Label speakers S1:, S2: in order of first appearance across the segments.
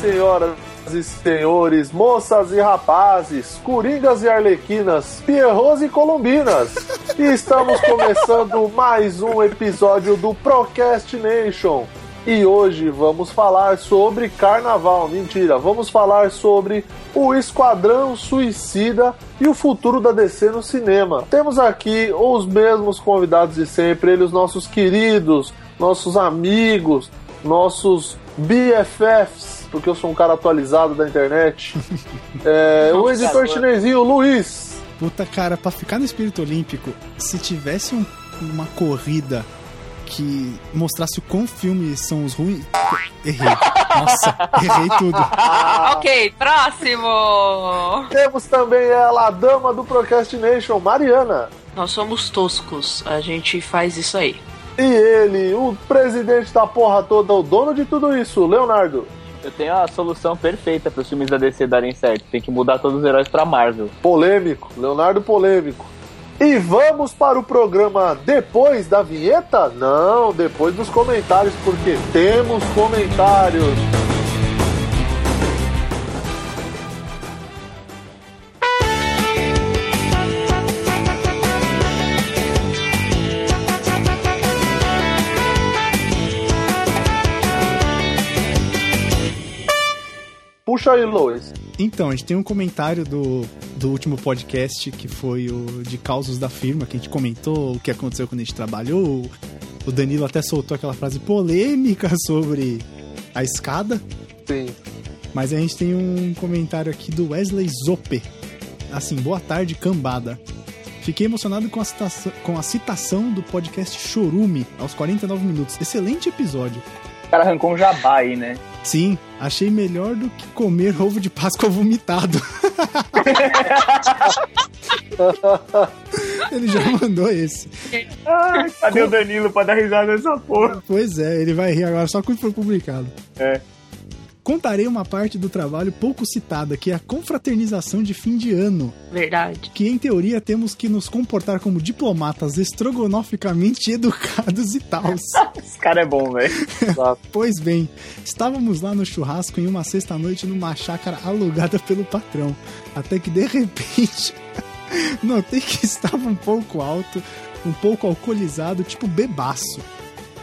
S1: Senhoras e senhores, moças e rapazes, coringas e arlequinas, pierros e colombinas. E estamos começando mais um episódio do Procrastination. E hoje vamos falar sobre carnaval. Mentira, vamos falar sobre o Esquadrão Suicida e o futuro da DC no cinema. Temos aqui os mesmos convidados de sempre, eles, nossos queridos, nossos amigos, nossos BFFs, porque eu sou um cara atualizado da internet. É, o editor chinesinho, Luiz.
S2: Puta cara, pra ficar no espírito olímpico, se tivesse um, uma corrida que mostrasse o quão filmes são os ruins. Errei. Nossa, errei tudo.
S3: ok, próximo!
S1: Temos também ela, a dama do Procrastination, Mariana.
S3: Nós somos toscos, a gente faz isso aí.
S1: E ele, o presidente da porra toda, o dono de tudo isso, Leonardo.
S4: Eu tenho a solução perfeita para os filmes da DC darem certo. Tem que mudar todos os heróis para Marvel.
S1: Polêmico, Leonardo polêmico. E vamos para o programa depois da vinheta? Não, depois dos comentários, porque temos comentários. Puxa aí, Lois.
S2: Então, a gente tem um comentário do, do último podcast, que foi o de causos da firma, que a gente comentou o que aconteceu quando a gente trabalhou. O Danilo até soltou aquela frase polêmica sobre a escada.
S1: Sim.
S2: Mas a gente tem um comentário aqui do Wesley Zope. Assim, boa tarde, cambada. Fiquei emocionado com a, citação, com a citação do podcast Chorume, aos 49 minutos. Excelente episódio.
S4: O cara arrancou um jabá aí, né?
S2: Sim, achei melhor do que comer ovo de Páscoa vomitado. ele já mandou esse.
S4: Ai, cadê Com... o Danilo pra dar risada nessa porra?
S2: Pois é, ele vai rir agora só quando for publicado.
S4: É.
S2: Contarei uma parte do trabalho pouco citada, que é a confraternização de fim de ano.
S3: Verdade.
S2: Que em teoria temos que nos comportar como diplomatas estrogonoficamente educados e tal.
S4: Esse cara é bom, velho.
S2: pois bem, estávamos lá no churrasco em uma sexta-noite numa chácara alugada pelo patrão. Até que de repente notei que estava um pouco alto, um pouco alcoolizado, tipo bebaço.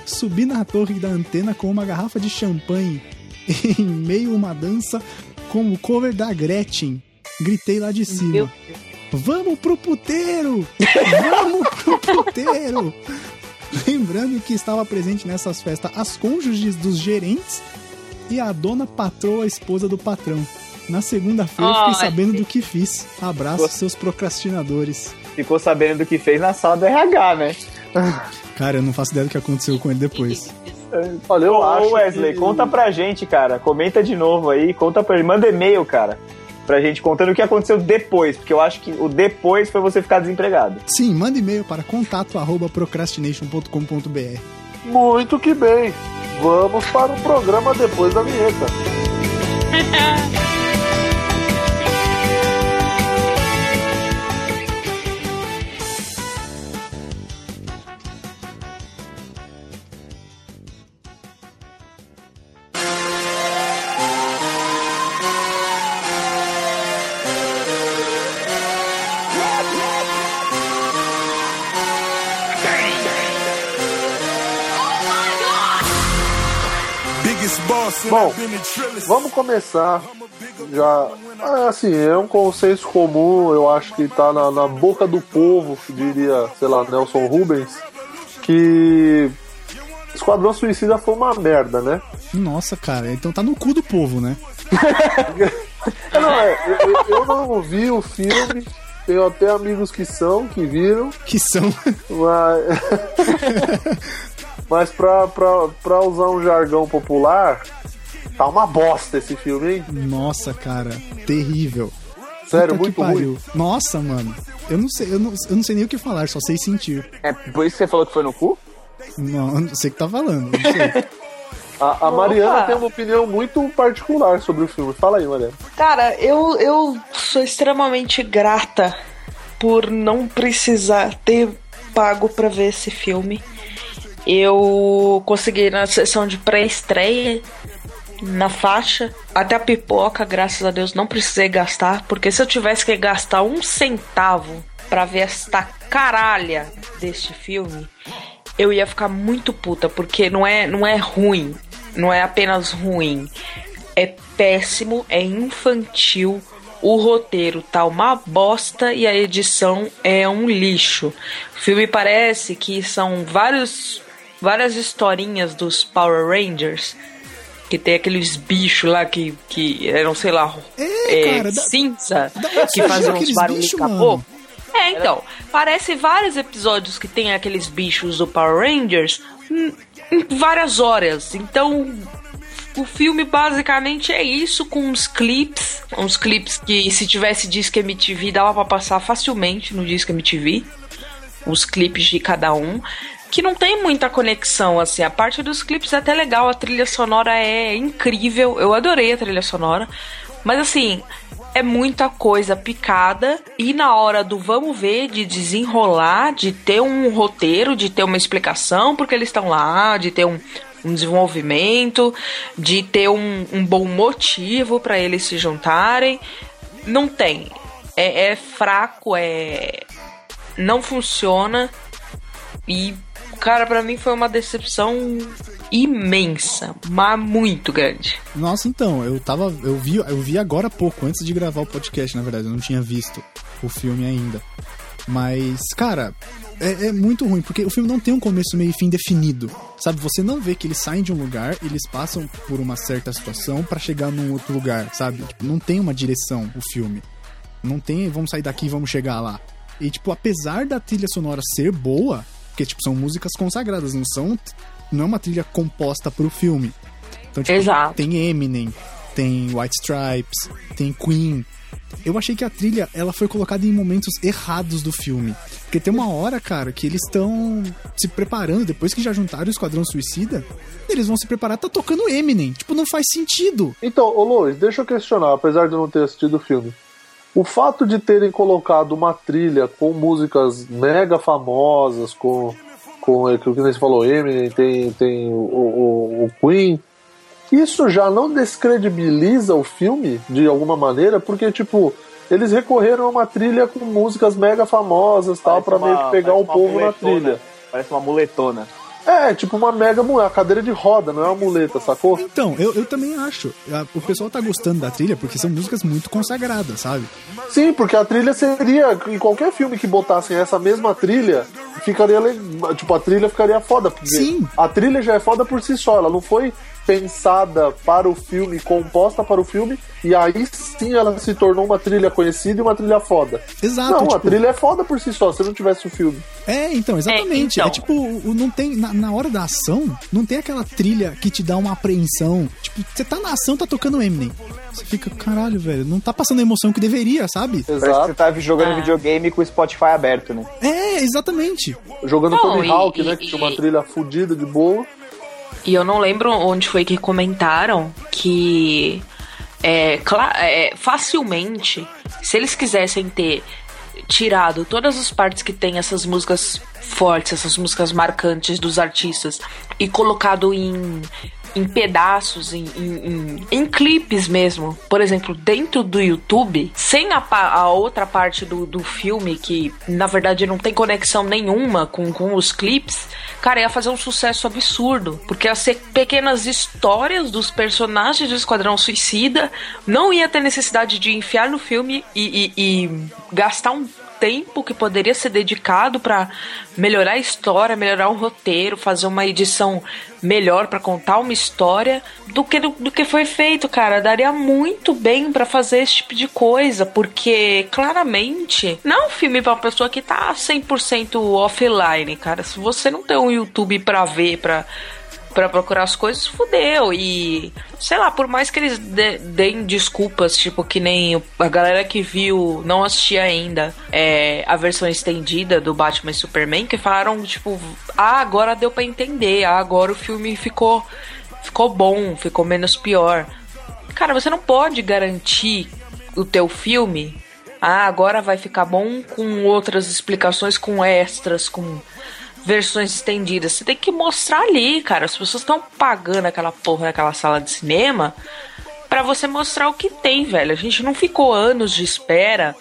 S2: Subi na torre da antena com uma garrafa de champanhe em meio a uma dança com o cover da Gretchen. Gritei lá de cima. Vamos pro puteiro! Vamos pro puteiro! Lembrando que estava presente nessas festas as cônjuges dos gerentes e a dona patroa, a esposa do patrão. Na segunda-feira oh, fiquei sabendo do que fiz. Abraço Ficou... seus procrastinadores.
S4: Ficou sabendo do que fez na sala do RH, né?
S2: Cara, eu não faço ideia do que aconteceu com ele depois.
S4: Olha, eu Ô, acho Wesley, que... conta pra gente, cara. Comenta de novo aí, conta pra ele. Manda e-mail, cara. Pra gente contando o que aconteceu depois, porque eu acho que o depois foi você ficar desempregado.
S2: Sim, manda e-mail para contato@procrastination.com.br.
S1: Muito que bem. Vamos para o programa depois da vinheta. Bom, vamos começar já. Ah, assim, é um consenso comum, eu acho que tá na, na boca do povo, diria, sei lá, Nelson Rubens, que Esquadrão Suicida foi uma merda, né?
S2: Nossa, cara, então tá no cu do povo, né?
S1: não, é, eu, eu não vi o filme, tenho até amigos que são, que viram.
S2: Que são.
S1: Mas, mas pra, pra, pra usar um jargão popular, Tá uma bosta esse filme, hein?
S2: Nossa, cara, terrível.
S1: Sério, Puta muito ruim.
S2: Nossa, mano. Eu não sei, eu não, eu não sei nem o que falar, só sei sentir.
S4: É por isso que você falou que foi no cu?
S2: Não, eu não sei o que tá falando, não sei.
S1: A, a Mariana tem uma opinião muito particular sobre o filme. Fala aí, Mariana.
S3: Cara, eu, eu sou extremamente grata por não precisar ter pago para ver esse filme. Eu consegui na sessão de pré-estreia na faixa. Até a pipoca, graças a Deus, não precisei gastar, porque se eu tivesse que gastar um centavo para ver esta caralha deste filme, eu ia ficar muito puta, porque não é, não é ruim, não é apenas ruim, é péssimo, é infantil. O roteiro tá uma bosta e a edição é um lixo. O filme parece que são vários, várias historinhas dos Power Rangers que tem aqueles bichos lá que, que eram, sei lá, é, é, cara, cinza, da que faziam uns barulhos capô. É, então, parece vários episódios que tem aqueles bichos do Power Rangers em, em várias horas. Então, o filme basicamente é isso, com uns clips, uns clips que se tivesse disco MTV dava para passar facilmente no disco MTV, os clipes de cada um, que não tem muita conexão assim. A parte dos clipes é até legal, a trilha sonora é incrível, eu adorei a trilha sonora, mas assim, é muita coisa picada e na hora do vamos ver, de desenrolar, de ter um roteiro, de ter uma explicação porque eles estão lá, de ter um, um desenvolvimento, de ter um, um bom motivo para eles se juntarem. Não tem. É, é fraco, é. Não funciona. E, cara, para mim foi uma decepção imensa, mas muito grande.
S2: Nossa, então, eu tava. Eu vi, eu vi agora há pouco, antes de gravar o podcast, na verdade, eu não tinha visto o filme ainda. Mas, cara, é, é, muito ruim, porque o filme não tem um começo, meio e fim definido. Sabe, você não vê que eles saem de um lugar, eles passam por uma certa situação para chegar num outro lugar, sabe? Tipo, não tem uma direção o filme. Não tem, vamos sair daqui vamos chegar lá. E, tipo, apesar da trilha sonora ser boa, porque, tipo, são músicas consagradas, não são. Não é uma trilha composta pro filme. Então, tipo,
S3: Exato.
S2: tem Eminem, tem White Stripes, tem Queen, eu achei que a trilha ela foi colocada em momentos errados do filme. Porque tem uma hora, cara, que eles estão se preparando, depois que já juntaram o Esquadrão Suicida, eles vão se preparar, tá tocando Eminem. Tipo, não faz sentido.
S1: Então, ô Lois, deixa eu questionar, apesar de eu não ter assistido o filme. O fato de terem colocado uma trilha com músicas mega famosas, com, com é, que você falou, Eminem, tem, tem o, o, o Queen, isso já não descredibiliza o filme de alguma maneira, porque, tipo, eles recorreram a uma trilha com músicas mega famosas tal, para meio que pegar o povo na trilha.
S4: Parece uma muletona.
S1: É, tipo uma mega muleta, cadeira de roda, não é uma muleta, sacou?
S2: Então, eu, eu também acho. O pessoal tá gostando da trilha porque são músicas muito consagradas, sabe?
S1: Sim, porque a trilha seria. Em qualquer filme que botassem essa mesma trilha, ficaria. Tipo, a trilha ficaria foda. Porque
S2: Sim.
S1: A trilha já é foda por si só, ela não foi pensada para o filme, composta para o filme, e aí sim ela se tornou uma trilha conhecida e uma trilha foda.
S2: Exato.
S1: Não, tipo... a trilha é foda por si só, se não tivesse o filme.
S2: É, então, exatamente. É, então. é tipo, não tem. Na, na, hora da ação, não tem aquela trilha que te dá uma apreensão. Tipo, você tá na ação, tá tocando Eminem. Você fica, caralho, velho, não tá passando a emoção que deveria, sabe?
S4: Exato. Parece que você tá jogando ah. videogame com o Spotify aberto, né?
S2: É, exatamente.
S1: Jogando Tony Hawk, né? Que tinha uma trilha fodida de boa.
S3: E eu não lembro onde foi que comentaram que é, é, facilmente, se eles quisessem ter tirado todas as partes que tem essas músicas fortes, essas músicas marcantes dos artistas e colocado em em pedaços, em, em, em, em, clipes mesmo. Por exemplo, dentro do YouTube, sem a, a outra parte do, do filme, que na verdade não tem conexão nenhuma com, com os clipes, cara, ia fazer um sucesso absurdo. Porque ia ser pequenas histórias dos personagens do Esquadrão Suicida, não ia ter necessidade de enfiar no filme e, e, e gastar um tempo que poderia ser dedicado para melhorar a história, melhorar o roteiro, fazer uma edição melhor para contar uma história do que do, que foi feito, cara. Daria muito bem para fazer esse tipo de coisa, porque claramente não é um filme para uma pessoa que tá 100% offline, cara. Se você não tem um YouTube para ver, para para procurar as coisas, fudeu. E, sei lá, por mais que eles deem desculpas, tipo, que nem a galera que viu, não assistia ainda é, a versão estendida do Batman e Superman, que falaram, tipo, ah, agora deu para entender, ah, agora o filme ficou, ficou bom, ficou menos pior. Cara, você não pode garantir o teu filme ah, agora vai ficar bom com outras explicações, com extras, com versões estendidas. Você tem que mostrar ali, cara. As pessoas estão pagando aquela porra naquela sala de cinema para você mostrar o que tem, velho. A gente não ficou anos de espera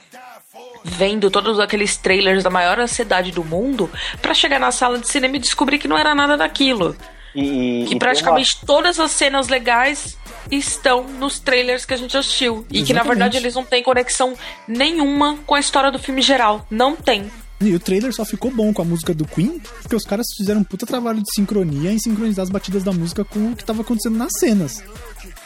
S3: vendo todos aqueles trailers da maior ansiedade do mundo para chegar na sala de cinema e descobrir que não era nada daquilo. E, que e praticamente uma... todas as cenas legais estão nos trailers que a gente assistiu. Exatamente. E que na verdade eles não têm conexão nenhuma com a história do filme geral. Não tem.
S2: E o trailer só ficou bom com a música do Queen, porque os caras fizeram um puta trabalho de sincronia em sincronizar as batidas da música com o que tava acontecendo nas cenas.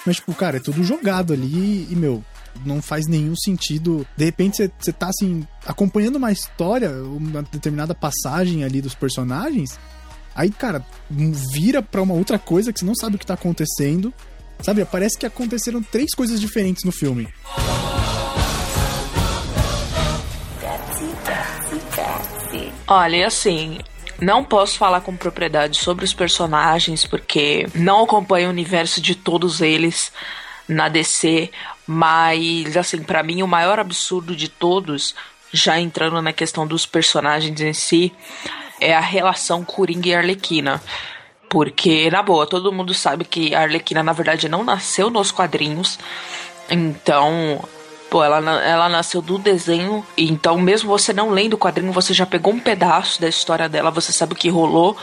S2: Mas, tipo, cara, é tudo jogado ali e, meu, não faz nenhum sentido. De repente você tá assim, acompanhando uma história, uma determinada passagem ali dos personagens. Aí, cara, vira pra uma outra coisa que você não sabe o que tá acontecendo. Sabe? Parece que aconteceram três coisas diferentes no filme.
S3: Olha, assim, não posso falar com propriedade sobre os personagens porque não acompanho o universo de todos eles na DC, mas assim, para mim o maior absurdo de todos, já entrando na questão dos personagens em si, é a relação Coringa e Arlequina. Porque, na boa, todo mundo sabe que a Arlequina, na verdade, não nasceu nos quadrinhos. Então, Pô, ela, ela nasceu do desenho, então mesmo você não lendo o quadrinho, você já pegou um pedaço da história dela, você sabe o que rolou.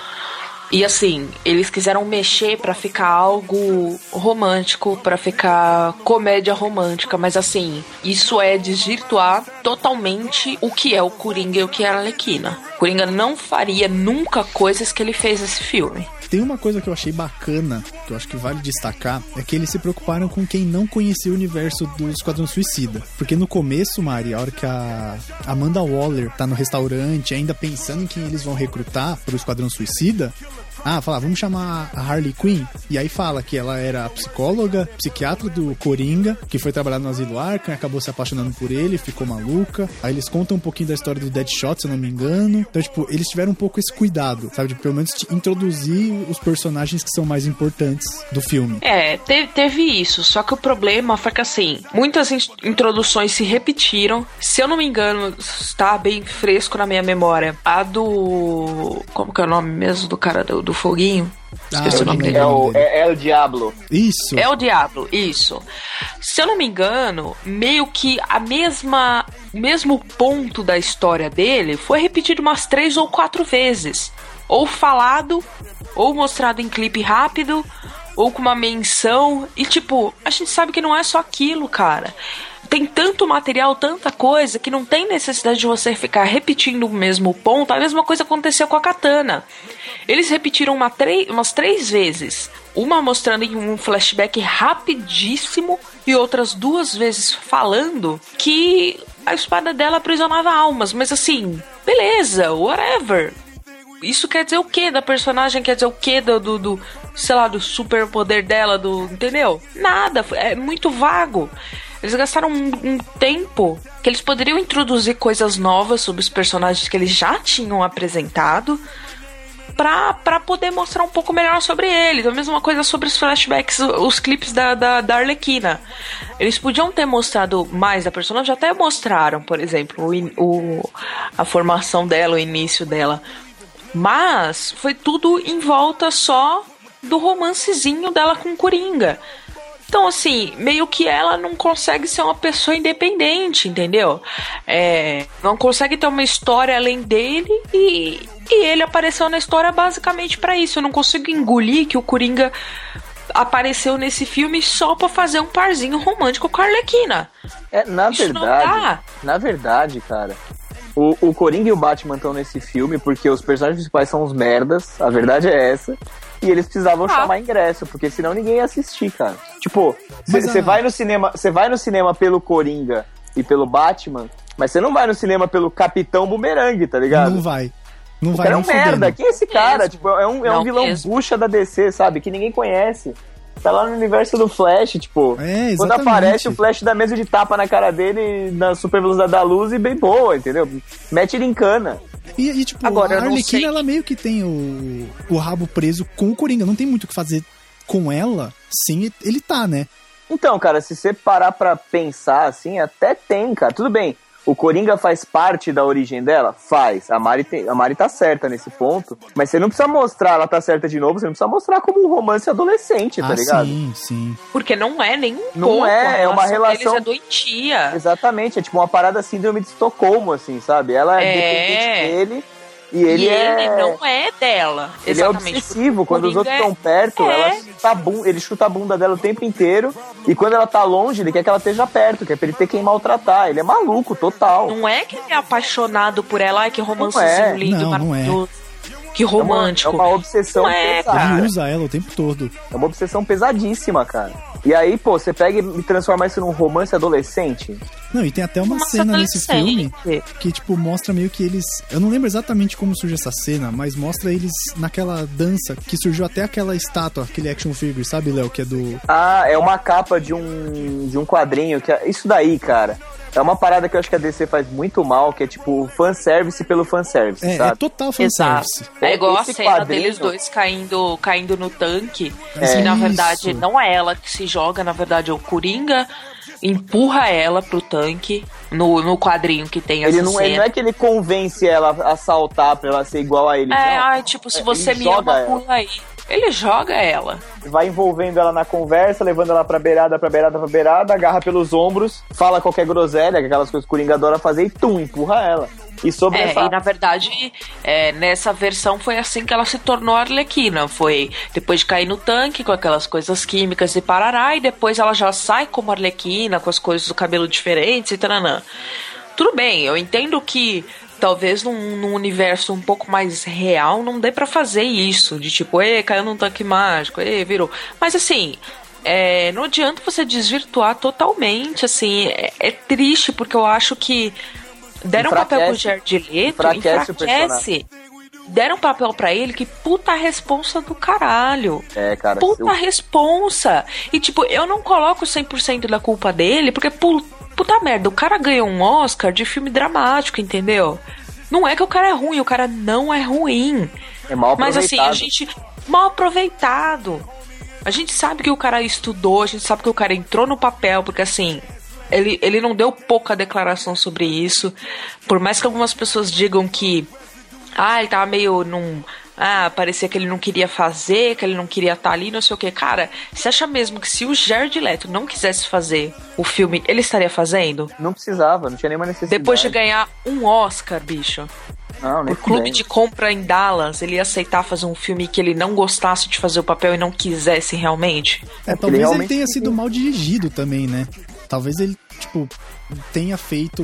S3: E assim, eles quiseram mexer para ficar algo romântico, para ficar comédia romântica, mas assim, isso é desvirtuar totalmente o que é o Coringa e o que é a Arlequina. Coringa não faria nunca coisas que ele fez nesse filme.
S2: Tem uma coisa que eu achei bacana, que eu acho que vale destacar, é que eles se preocuparam com quem não conhecia o universo do Esquadrão Suicida. Porque no começo, Mari, a hora que a Amanda Waller tá no restaurante, ainda pensando em quem eles vão recrutar pro Esquadrão Suicida, ah, fala, vamos chamar a Harley Quinn. E aí fala que ela era a psicóloga, psiquiatra do Coringa, que foi trabalhar no Asilo Arkham, acabou se apaixonando por ele, ficou maluca. Aí eles contam um pouquinho da história do Deadshot, se eu não me engano. Então, tipo, eles tiveram um pouco esse cuidado, sabe? De pelo menos introduzir os personagens que são mais importantes do filme.
S3: É, teve, teve isso. Só que o problema foi que, assim, muitas in introduções se repetiram. Se eu não me engano, está bem fresco na minha memória. A do. Como que é o nome mesmo do cara do, do foguinho?
S4: Esqueci ah, o nome dele. É o, é, é o Diablo.
S2: Isso.
S3: É o Diablo, isso. Se eu não me engano, meio que a mesma. O mesmo ponto da história dele foi repetido umas três ou quatro vezes. Ou falado ou mostrado em clipe rápido, ou com uma menção. E tipo, a gente sabe que não é só aquilo, cara. Tem tanto material, tanta coisa, que não tem necessidade de você ficar repetindo o mesmo ponto. A mesma coisa aconteceu com a Katana. Eles repetiram uma umas três vezes. Uma mostrando em um flashback rapidíssimo e outras duas vezes falando que a espada dela aprisionava almas. Mas assim, beleza, whatever isso quer dizer o que da personagem? Quer dizer o que do, do, do, sei lá, do superpoder dela, do. Entendeu? Nada, é muito vago. Eles gastaram um, um, tempo que eles poderiam introduzir coisas novas sobre os personagens que eles já tinham apresentado pra, pra poder mostrar um pouco melhor sobre eles. A mesma coisa sobre os flashbacks, os clipes da, da, da Arlequina. Eles podiam ter mostrado mais da personagem, até mostraram, por exemplo, o, o, a formação dela, o início dela. Mas foi tudo em volta só do romancezinho dela com Coringa. Então, assim, meio que ela não consegue ser uma pessoa independente, entendeu? É, não consegue ter uma história além dele e, e ele apareceu na história basicamente para isso. Eu não consigo engolir que o Coringa apareceu nesse filme só pra fazer um parzinho romântico com a Arlequina.
S4: É, na isso verdade, na verdade, cara, o, o Coringa e o Batman estão nesse filme porque os personagens principais são os merdas, a verdade é essa. E eles precisavam ah. chamar ingresso, porque senão ninguém ia assistir, cara. Tipo, você vai no cinema, você vai no cinema pelo Coringa e pelo Batman, mas você não vai no cinema pelo Capitão Boomerang, tá ligado?
S2: Não vai. Não
S4: o
S2: vai
S4: cara é um merda. Quem é esse cara? Tipo, é um, é um vilão mesmo. bucha da DC, sabe? Que ninguém conhece. Tá lá no universo do Flash, tipo. É, quando aparece o Flash dá mesa de tapa na cara dele na super velocidade da luz e bem boa, entendeu? Mete ele em cana.
S2: E, e tipo, Agora, a Arlequina, ela meio que tem o, o rabo preso com o Coringa. Não tem muito o que fazer com ela sem ele tá, né?
S4: Então, cara, se você parar pra pensar assim, até tem, cara. Tudo bem. O Coringa faz parte da origem dela? Faz. A Mari, tem, a Mari tá certa nesse ponto. Mas você não precisa mostrar ela tá certa de novo, você não precisa mostrar como um romance adolescente, tá
S2: ah,
S4: ligado?
S2: Sim, sim.
S3: Porque não é nenhum
S4: Não
S3: pouco,
S4: é, é uma relação.
S3: Deles é doentia.
S4: Exatamente, é tipo uma parada síndrome de Estocolmo, assim, sabe? Ela é,
S3: É.
S4: dependente dele e ele,
S3: e
S4: é.
S3: ele não é dela.
S4: Ele é
S3: Exatamente.
S4: obsessivo, quando os
S3: Coringa
S4: outros
S3: é-
S4: estão perto,
S3: é.
S4: ela chuta a bunda, ele chuta a bunda dela o tempo inteiro. E quando ela tá longe, ele quer que ela esteja perto, que é pra ele ter quem maltratar. Ele é maluco, total.
S3: Não é que ele é apaixonado por ela, ai que romancezinho
S4: é.
S3: lindo,
S2: Não, não é.
S3: maravilhoso. Que romântico.
S4: É uma, é uma obsessão
S3: Não é,
S4: pesada.
S2: Ele usa ela o tempo todo.
S4: É uma obsessão pesadíssima, cara. E aí, pô, você pega e transforma isso num romance adolescente.
S2: Não, e tem até uma
S3: Romance
S2: cena nesse filme que, tipo, mostra meio que eles. Eu não lembro exatamente como surge essa cena, mas mostra eles naquela dança que surgiu até aquela estátua, aquele action figure, sabe, Léo? Que é do.
S4: Ah, é uma capa de um, de um quadrinho. que é, Isso daí, cara. É uma parada que eu acho que a DC faz muito mal, que é tipo fanservice pelo fanservice,
S2: É, é
S4: sabe?
S2: total
S3: Exato.
S2: fanservice.
S3: É igual
S4: Esse
S3: a cena
S4: quadrinho-
S3: deles dois caindo, caindo no tanque.
S2: É.
S3: que na verdade
S2: Isso.
S3: não é ela que se joga, na verdade é o Coringa empurra ela pro tanque no, no quadrinho que tem
S4: Ele
S3: essa
S4: não, ele
S3: cena.
S4: não é que ele convence ela a saltar pra ela ser igual a ele.
S3: É, ai, tipo, se
S4: É,
S3: você
S4: ele
S3: me ama, pula aí. Ele joga ela.
S4: vai envolvendo ela na conversa, levando ela pra beirada, pra beirada, pra beirada, agarra pelos ombros, fala qualquer groselha, aquelas coisas que o Coringa adora fazer, e tum, empurra ela. E sobre
S3: É,
S4: essa...
S3: e na verdade, é, nessa versão foi assim que ela se tornou Arlequina. Foi depois de cair no tanque com aquelas coisas químicas e parará, e depois ela já sai como Arlequina, com as coisas do cabelo diferentes e taranã. Tudo bem, eu entendo que talvez num, num universo um pouco mais real não dê pra fazer isso. De tipo, ei, caiu num tanque mágico, ei, virou. Mas assim. é, não adianta você desvirtuar totalmente, assim, é, é triste porque eu acho que deram papel pro. Jared Leto,
S4: Enfraquece o
S3: enfraquece. Deram papel pra ele que puta responsa do caralho.
S4: É, cara.
S3: Puta
S4: eu-
S3: responsa. E tipo, eu não coloco 100% da culpa dele, porque pu- puta merda, o cara ganhou um Oscar de filme dramático, entendeu? Não é que o cara é ruim, o cara não é ruim.
S4: É mal
S3: Mas assim, a
S4: aproveitado.
S3: gente. Mal aproveitado. A gente sabe que o cara estudou, a gente sabe que o cara entrou no papel, porque assim. Ele, ele não deu pouca declaração sobre isso. Por mais que algumas pessoas digam que. Ah, ele tava meio num. Ah, parecia que ele não queria fazer, que ele não queria estar ali, não sei o que. Cara, você acha mesmo que se o Jared Leto não quisesse fazer o filme, ele estaria fazendo?
S4: Não precisava, não tinha nenhuma necessidade.
S3: Depois de ganhar um Oscar, bicho.
S4: Não, nem
S3: Por clube
S4: fudendo.
S3: de compra em Dallas, ele ia aceitar fazer um filme que ele não gostasse de fazer o papel e não quisesse realmente.
S2: É, talvez ele
S4: realmente-
S2: tenha sido mal dirigido também, né? Talvez ele, tipo, tenha feito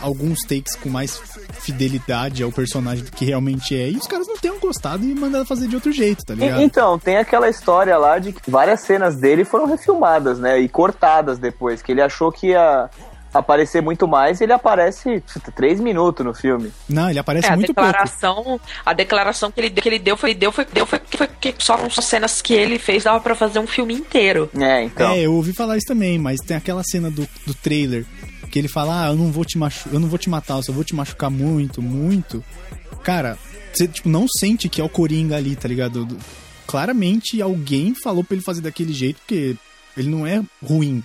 S2: alguns takes com mais fidelidade ao personagem do que realmente é, e os caras não tenham gostado e mandado fazer de outro jeito, tá ligado?
S4: Então, tem aquela história lá de que várias cenas dele foram refilmadas, né? E cortadas depois, que ele achou que ia aparecer muito mais e ele aparece três minutos no filme.
S2: Não, ele aparece
S3: É, a
S2: muito pouco.
S3: declaração, a declaração que ele, que ele deu foi deu foi deu foi, foi que só com só cenas que ele fez dava pra fazer um filme inteiro.
S4: É, então.
S2: É, eu ouvi falar isso também, mas tem aquela cena do, do trailer que ele fala: "Ah, eu não vou te machu eu não vou te matar, eu só vou te machucar muito, muito". Cara, você tipo não sente que é o Coringa ali, tá ligado? Do- Claramente alguém falou pra ele fazer daquele jeito porque ele não é ruim,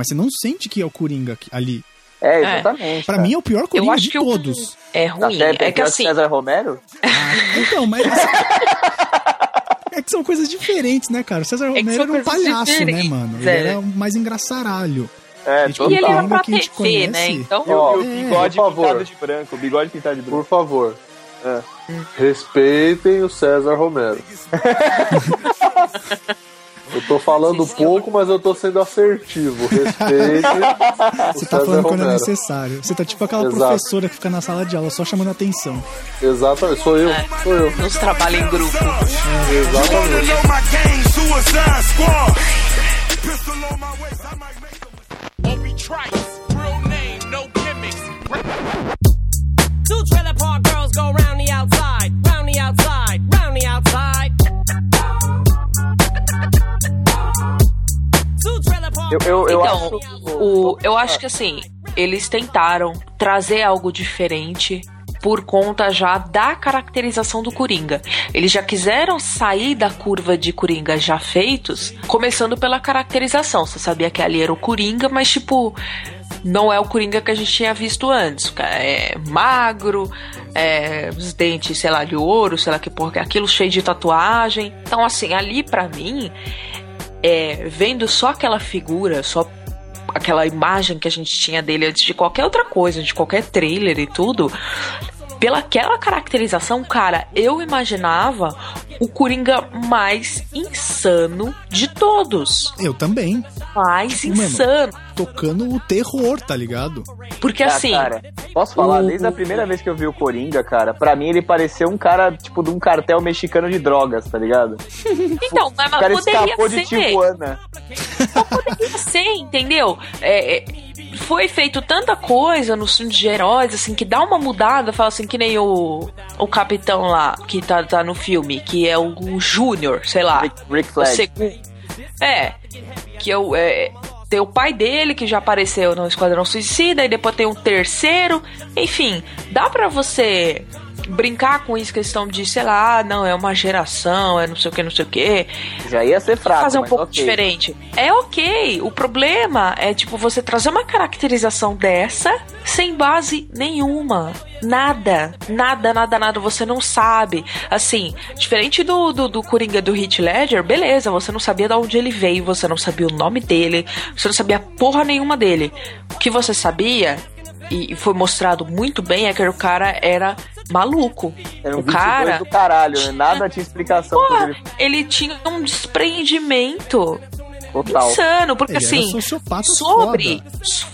S2: mas você não sente que é o Coringa ali.
S4: É, exatamente.
S2: Pra
S4: cara.
S2: mim é o pior
S3: Eu
S2: Coringa
S3: acho
S2: de todos.
S3: é ruim.
S4: Até
S3: é que
S4: pior
S3: assim,
S4: César Romero?
S2: Então, mas É que são coisas diferentes, né, cara? O César
S3: É
S2: Romero
S3: são
S2: era um palhaço, né,
S3: diferentes,
S2: mano? Ele
S3: é.
S2: era mais engraçaralho.
S4: É,
S2: E, tipo,
S3: e ele era
S2: Coringa
S3: pra
S2: que a gente
S3: TV, né?
S2: conhece.
S3: Então,
S4: E o,
S2: É,
S4: bigode
S1: por favor.
S4: pintado de branco, o bigode pintado de branco.
S1: Por favor.
S4: É.
S1: Respeitem o César Romero. Eu tô falando
S3: Sim, sim,
S1: pouco, mas eu tô sendo assertivo. Respeitem o
S2: Você tá
S1: César
S2: falando quando é
S1: Romero.
S2: necessário. Você tá tipo aquela
S1: Exato.
S2: professora que fica na sala de aula só chamando atenção.
S1: Exatamente, sou eu, sou eu.
S3: nos trabalha em grupo.
S1: Exatamente.
S5: no gimmicks.
S6: Two trailer park girls go round the outside, round the outside,
S4: Eu, eu, eu
S3: então,
S4: acho.
S3: o, eu acho que assim, eles tentaram trazer algo diferente por conta já da caracterização do Coringa. Eles já quiseram sair da curva de Coringa já feitos, começando pela caracterização. Você sabia que ali era o Coringa, mas tipo, não é o Coringa que a gente tinha visto antes. É magro, é, os dentes, sei lá, de ouro, sei lá que porra, é aquilo cheio de tatuagem. Então, assim, ali pra mim, é, vendo só aquela figura, só aquela imagem que a gente tinha dele antes de qualquer outra coisa, de qualquer trailer e tudo, pela aquela caracterização, cara, eu imaginava o Coringa mais insano de todos.
S2: Eu também.
S3: Mais
S2: Mano,
S3: insano.
S2: Tocando o terror, tá ligado?
S3: Porque
S4: Ah,
S3: assim,
S4: cara, posso falar,
S3: o-
S4: desde a primeira vez que eu vi o Coringa, cara, pra mim ele pareceu um cara, tipo, de um cartel mexicano de drogas, tá ligado?
S3: então, mas
S4: O cara
S3: poderia
S4: escapou de
S3: ser.
S4: Tijuana.
S3: poderia ser, entendeu? É, é, foi feito tanta coisa nos filmes de heróis, assim, que dá uma mudada, fala assim, que nem o, o capitão lá, que tá, tá no filme, que é o, o Júnior, sei lá.
S4: Rick, Rick
S3: o segundo. É, que é o. É, tem o pai dele, que já apareceu no Esquadrão Suicida, e depois tem um terceiro. Enfim, dá pra você brincar com isso, questão de, sei lá, ah, não, é uma geração, é não sei o que, não sei o que
S4: Já ia ser fraco,
S3: fazer um pouco
S4: ok.
S3: diferente. É ok. O problema é, tipo, você trazer uma caracterização dessa sem base nenhuma. Nada. Nada, nada, nada. Você não sabe. Assim, diferente do, do, do Coringa do Heath Ledger, beleza, você não sabia de onde ele veio, você não sabia o nome dele, você não sabia porra nenhuma dele. O que você sabia, e foi mostrado muito bem, é que o cara era maluco.
S4: Era um
S3: o
S4: 22
S3: cara
S4: do caralho, né? Nada tinha explicação pra
S3: Porra,
S4: ele
S3: ele tinha um desprendimento
S4: total.
S3: insano, porque
S2: Ele
S3: assim, sobre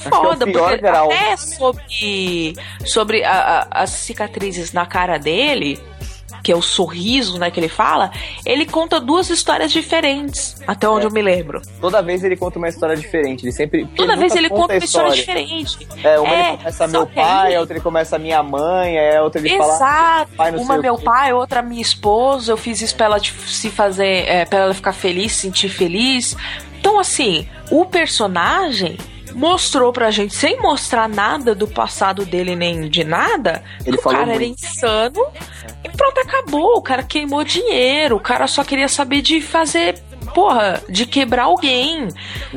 S2: foda.
S3: foda,
S4: é
S3: porque
S4: grau.
S3: até sobre sobre a- a- as cicatrizes na cara dele, que é o sorriso, né, que ele fala, ele conta duas histórias diferentes, até onde
S4: É.
S3: eu me lembro.
S4: Toda vez ele conta uma história diferente. Ele sempre.
S3: Toda vez
S4: nunca
S3: ele conta
S4: a
S3: uma história diferente.
S4: É, uma
S3: É,
S4: ele começa meu pai, a outra ele começa minha mãe, é outra ele fala.
S3: Exato.
S4: pai não
S3: Uma meu pai, outra minha esposa. Eu fiz isso pra ela se fazer, é, para ela ficar feliz, se sentir feliz. Então, assim, o personagem mostrou pra gente, sem mostrar nada do passado dele nem de nada,
S4: Ele
S3: que o cara era
S4: muito.
S3: insano e pronto, acabou. O cara queimou dinheiro, o cara só queria saber de fazer. Porra, de quebrar alguém,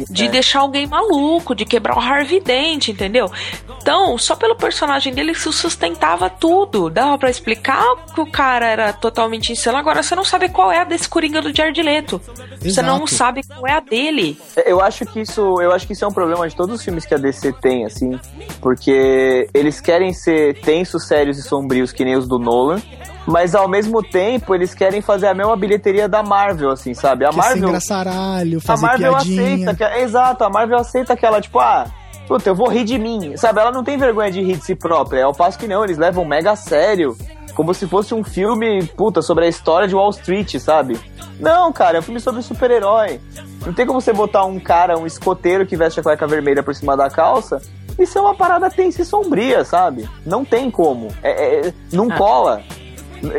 S3: de
S4: É.
S3: deixar alguém maluco, de quebrar o Harvey Dent, entendeu? Então, só pelo personagem dele se sustentava tudo. Dava pra explicar que o cara era totalmente insano. Agora você não sabe qual é a desse Coringa do Jared Leto. Você não
S2: Exato.
S3: sabe qual é a dele.
S4: Eu acho que isso, eu acho que isso é um problema de todos os filmes que a DC tem, assim, porque eles querem ser tensos, sérios e sombrios que nem os do Nolan, mas ao mesmo tempo eles querem fazer a mesma bilheteria da Marvel, assim, sabe? A
S2: Que é
S4: Marvel,
S2: engraçaralho,
S4: a
S2: fazer
S4: Marvel
S2: piadinha.
S4: aceita, que, exato, a Marvel aceita aquela tipo, ah, puta, eu vou rir de mim, sabe? Ela não tem vergonha de rir de si própria, ao passo que não, eles levam mega a sério. Como se fosse um filme, puta, sobre a história de Wall Street, sabe? Não, cara, é um filme sobre super-herói. Não tem como você botar um cara, um escoteiro que veste a cueca vermelha por cima da calça. Isso é uma parada tensa e sombria, sabe? Não tem como. É- é- não
S3: Ah.
S4: cola.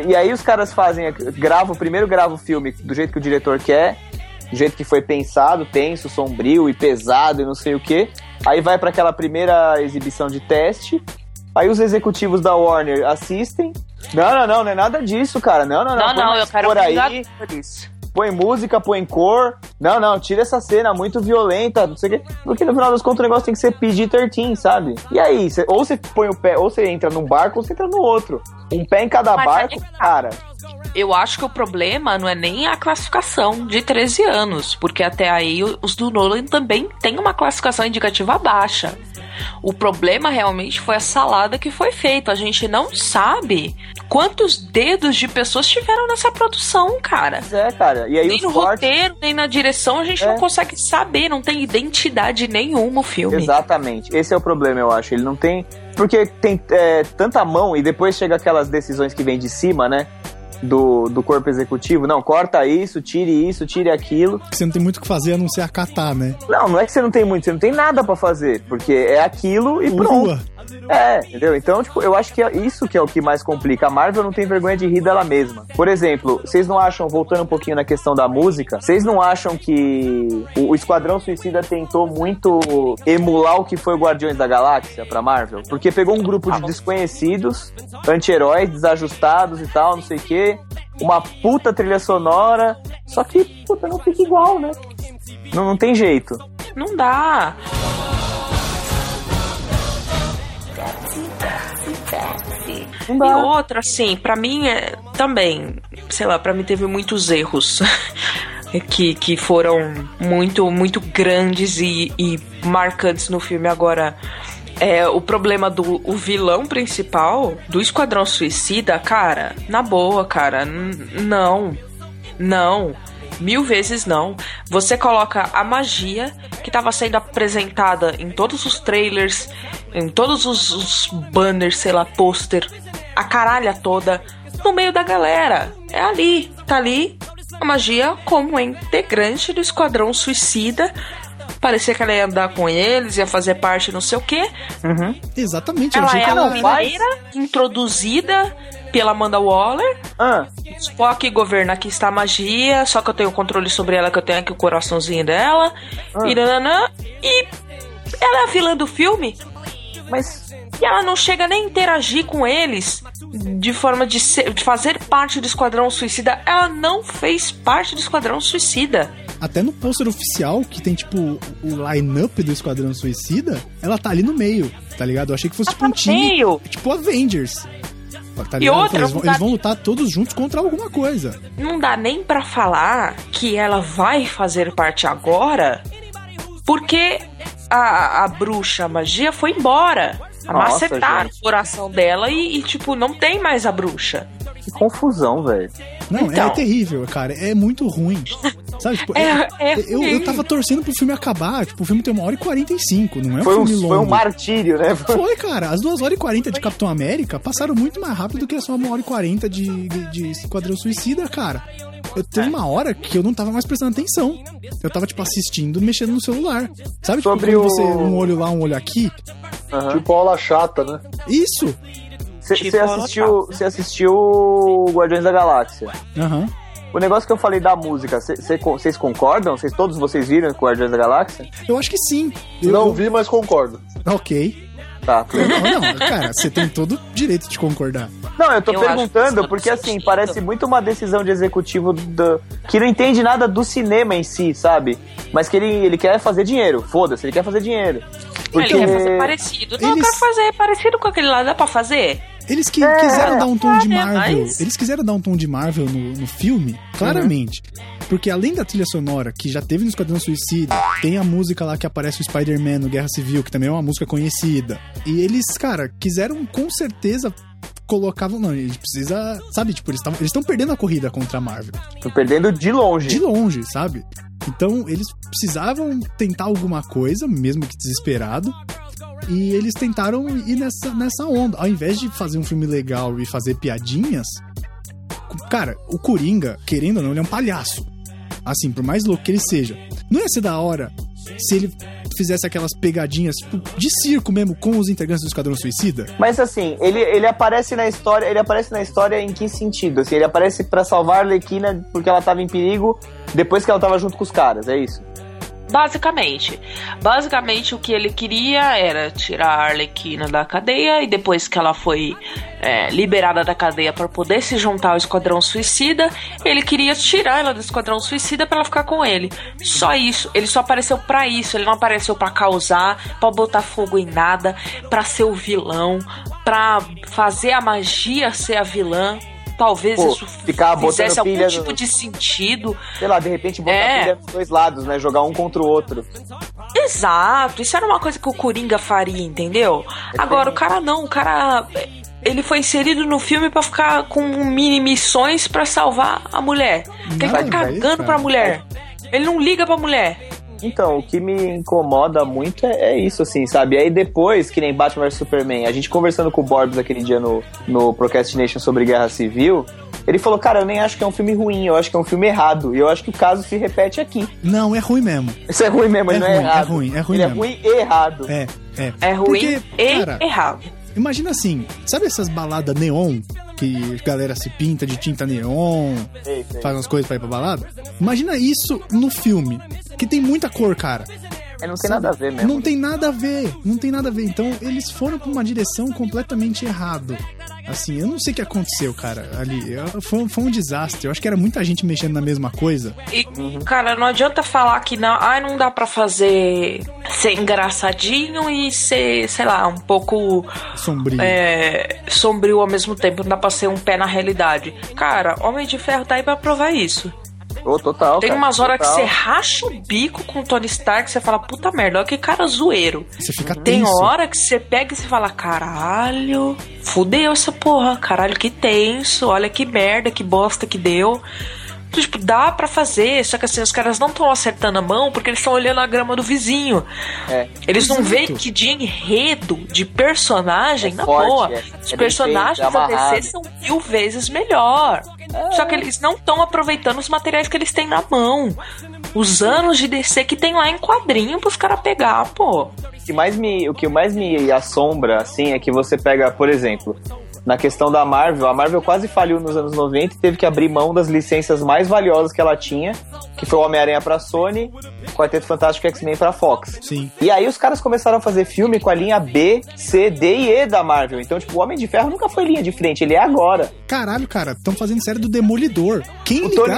S4: E aí os caras fazem, gravam, primeiro grava o filme do jeito que o diretor quer, do jeito que foi pensado, tenso, sombrio e pesado e não sei o que. Aí vai pra aquela primeira exibição de teste. Aí os executivos da Warner assistem. Não, não, não, não é nada disso, cara. Não, não, não.
S3: Não, não, eu quero
S4: cor aí,
S3: Vingadores.
S4: Põe música, põe cor. Não, não, tira essa cena muito violenta, não sei o quê. Porque no final das contas o negócio tem que ser PG-13, sabe? E aí, cê- ou você põe o pé, ou você entra num barco, ou você entra no outro. Um pé em cada
S3: Mas
S4: barco,
S3: aí que tá.
S4: cara.
S3: Eu acho que o problema não é nem a classificação de 13 anos, porque até aí os do Nolan também têm uma classificação indicativa baixa. O problema realmente foi a salada que foi feita. A gente não sabe quantos dedos de pessoas tiveram nessa produção, cara.
S4: Pois é, cara. E aí
S3: Nem no
S4: cortes.
S3: roteiro, nem na direção, a gente
S4: É.
S3: não consegue saber, não tem identidade nenhuma o filme.
S4: Exatamente. Esse é o problema, eu acho. Ele não tem. Porque tem é, tanta mão e depois chega aquelas decisões que vêm de cima, né? Do, do corpo executivo. Não, corta isso, tire isso, tire aquilo.
S2: Você não tem muito o que fazer a não ser acatar, né?
S4: Não, não é que você não tem muito, você não tem nada pra fazer. Porque é aquilo e pronto. É, entendeu? Então, tipo, eu acho que é isso que é o que mais complica. A Marvel não tem vergonha de rir dela mesma. Por exemplo, vocês não acham, voltando um pouquinho na questão da música, vocês não acham que o, Esquadrão Suicida tentou muito emular o que foi Guardiões da Galáxia pra Marvel? Porque pegou um grupo de desconhecidos, anti-heróis, desajustados e tal, não sei o quê, uma puta trilha sonora, só que, puta, não fica igual, né? Não, não tem jeito.
S3: Não dá. Sexy. E outra, assim, pra mim é também, sei lá, pra mim teve muitos erros que, que foram muito, muito grandes e, e marcantes no filme. Agora, é, o problema do o vilão principal do Esquadrão Suicida, cara, na boa, cara, não. Não. Mil vezes não. Você coloca a magia que estava sendo apresentada em todos os trailers, em todos os, os banners, sei lá, pôster, a caralha toda, no meio da galera. É ali, tá ali a magia como integrante do Esquadrão Suicida. Parecia que ela ia andar com eles, ia fazer parte não sei o quê.
S2: Exatamente, eu
S3: Ela é
S2: que
S3: a
S2: ela...
S3: primeira introduzida pela Amanda Waller.
S4: Ah,
S3: Spock governa aqui está a magia, só que eu tenho controle sobre ela, que eu tenho aqui o coraçãozinho dela. E nananã. E ela é a vilã do filme.
S4: mas
S3: E ela não chega nem a interagir com eles de forma de, ser- de fazer parte do Esquadrão Suicida. Ela não fez parte do Esquadrão Suicida.
S2: Até no pôster oficial, que tem, tipo, o line-up do Esquadrão Suicida, ela tá ali no meio, tá ligado? Eu achei que fosse
S3: Ela
S2: tipo um
S3: tá no
S2: time,
S3: meio.
S2: tipo Avengers. Tá
S3: E outra,
S2: eles, vão,
S3: dá-
S2: eles vão lutar todos juntos contra alguma coisa.
S3: Não dá nem pra falar que ela vai fazer parte agora, porque a, a bruxa, a magia, foi embora.
S4: Nossa,
S3: Macetaram
S4: gente.
S3: o coração dela e, e, tipo, não tem mais a bruxa.
S4: que confusão, velho.
S2: Não,
S3: Então.
S2: é terrível, cara. É muito ruim. Sabe, tipo,
S3: É- é
S2: eu,
S3: ruim.
S2: eu tava torcendo pro filme acabar. Tipo, o filme tem uma hora e 45, não é um
S4: Foi um,
S2: filme longo.
S4: foi um martírio, né?
S2: Foi, cara. As duas horas e 40 de Capitão América passaram muito mais rápido do que só uma hora e 40 de, de, de Esquadrão Suicida, cara. Eu teve uma hora que eu não tava mais prestando atenção. Eu tava, tipo, assistindo, mexendo no celular. Sabe, tipo,
S4: Sobre
S2: quando
S4: o-
S2: você um olho lá, um olho aqui?
S4: Aham.
S1: Tipo aula chata, né?
S2: Isso!
S4: Você
S3: Tipo,
S4: assistiu, você assistiu Guardiões da Galáxia.
S2: Aham.
S4: O negócio que eu falei da música, vocês concordam? Cês, todos vocês viram Guardiões da Galáxia?
S2: Eu acho que sim. Eu,
S1: Não
S2: eu-
S1: vi, mas concordo.
S2: Ok.
S4: Tá.
S2: Não, não, cara, você tem todo o direito de concordar.
S4: Não, eu tô
S3: Eu
S4: perguntando
S3: que
S4: porque assim,
S3: sentido.
S4: parece muito uma decisão de executivo do, que não entende nada do cinema em si, sabe? Mas que ele, ele quer fazer dinheiro. Foda-se, ele quer fazer dinheiro. Porque
S3: Ele quer fazer parecido. Não,
S2: eles-
S3: eu quero fazer parecido com aquele lá, dá pra fazer?
S2: Eles que
S4: É,
S2: quiseram dar um tom de
S3: é,
S2: Marvel.
S3: mas-
S2: Eles quiseram dar um tom de Marvel no, no filme, claramente. Porque além da trilha sonora, que já teve no Esquadrão Suicida, tem a música lá que aparece o Spider-Man no Guerra Civil, que também é uma música conhecida. E eles, cara, quiseram com certeza colocavam. Não, a gente precisa. Sabe, tipo, eles estão perdendo a corrida contra a Marvel.
S4: Tô perdendo de longe.
S2: De longe, sabe? Então eles precisavam tentar alguma coisa, mesmo que desesperado. E eles tentaram ir nessa, nessa onda. Ao invés de fazer um filme legal e fazer piadinhas. Cara, o Coringa, querendo ou não, ele é um palhaço. Assim, por mais louco que ele seja. Não ia ser da hora se ele fizesse aquelas pegadinhas, tipo, de circo mesmo, com os integrantes do Esquadrão Suicida.
S4: Mas assim, ele, ele aparece na história, ele aparece na história em que sentido? Assim, ele aparece pra salvar a Arlequina porque ela tava em perigo depois que ela tava junto com os caras, é isso?
S3: Basicamente. Basicamente, o que ele queria era tirar a Arlequina da cadeia e depois que ela foi é, liberada da cadeia para poder se juntar ao Esquadrão Suicida, ele queria tirar ela do Esquadrão Suicida para ela ficar com ele. Só isso. Ele só apareceu pra isso. Ele não apareceu pra causar, pra botar fogo em nada, pra ser o vilão, pra fazer a magia ser a vilã. Talvez
S4: Pô,
S3: isso
S4: ficar botando
S3: fizesse algum
S4: pilha
S3: tipo
S4: no-
S3: de sentido.
S4: Sei lá, de repente botar
S3: É.
S4: pilha dos dois lados, né? Jogar um contra o outro.
S3: Exato, isso era uma coisa que o Coringa faria, entendeu? Agora, o cara não, o cara. Ele foi inserido no filme pra ficar com mini missões pra salvar a mulher. Porque ele tá cagando
S2: cara.
S3: pra mulher. Ele não liga pra mulher.
S4: Então, o que me incomoda muito é, é isso, assim, sabe? Aí depois, que nem Batman vs Superman, a gente conversando com o Borbs aquele dia no, no Procrastination sobre Guerra Civil, ele falou, cara, eu nem acho que é um filme ruim, eu acho que é um filme errado. E eu acho que o caso se repete aqui.
S2: Não, é ruim mesmo.
S4: Isso é ruim mesmo,
S2: É
S4: ele não é
S2: ruim, é
S4: errado.
S2: ruim, é ruim
S4: Ele
S2: mesmo.
S4: é ruim e errado.
S2: É, é.
S3: É ruim
S2: Porque,
S3: e
S2: cara,
S3: errado.
S2: Imagina assim, sabe essas baladas neon? Que a galera se pinta de tinta neon, faz umas coisas pra ir pra balada? Imagina isso no filme, que tem muita cor, cara.
S4: É, não tem
S2: Sabe?
S4: nada a ver mesmo.
S2: Não tem nada a ver, não tem nada a ver. Então eles foram pra uma direção completamente errado. Assim, eu não sei o que aconteceu, cara, ali. Foi, foi um desastre. Eu acho que era muita gente mexendo na mesma coisa.
S3: E, cara, não adianta falar que não, ai, não dá pra fazer ser engraçadinho e ser, sei lá, um pouco
S2: Sombrio.
S3: é, sombrio ao mesmo tempo. Não dá pra ser um pé na realidade. Cara, Homem de Ferro tá aí pra provar isso.
S4: Ô, total,
S3: Tem
S4: cara,
S3: umas horas que
S4: total.
S3: você racha o bico com o Tony Stark e você fala, puta merda, olha que cara zoeiro.
S2: Você fica
S3: Tem
S2: tenso.
S3: hora que você pega e você fala, caralho, fudeu essa porra, caralho, que tenso, olha que merda, que bosta que deu. Tipo, dá pra fazer, só que assim, os caras não estão acertando a mão porque eles estão olhando a grama do vizinho.
S4: É.
S3: Eles não
S2: Exato.
S3: veem que de enredo, de personagem,
S4: É
S3: na
S4: forte,
S3: boa.
S4: é-
S3: os
S4: é
S3: personagens
S4: feito,
S3: da. DC são mil vezes melhor. Só que eles não estão aproveitando os materiais que eles têm na mão. Os anos de DC que tem lá em quadrinho pros caras pegar, pô.
S4: O que mais me, o que mais me assombra, assim, é que você pega, por exemplo, na questão da Marvel, a Marvel quase faliu nos anos 90 e teve que abrir mão das licenças mais valiosas que ela tinha, que foi o Homem-Aranha pra Sony, Quarteto Fantástico X-Men pra Fox.
S2: Sim.
S4: E aí os caras começaram a fazer filme com a linha B, C, D e E da Marvel. Então, tipo, o Homem de Ferro nunca foi linha de frente, ele é agora.
S2: Caralho, cara, estão fazendo série do Demolidor. Quem
S4: O Tony-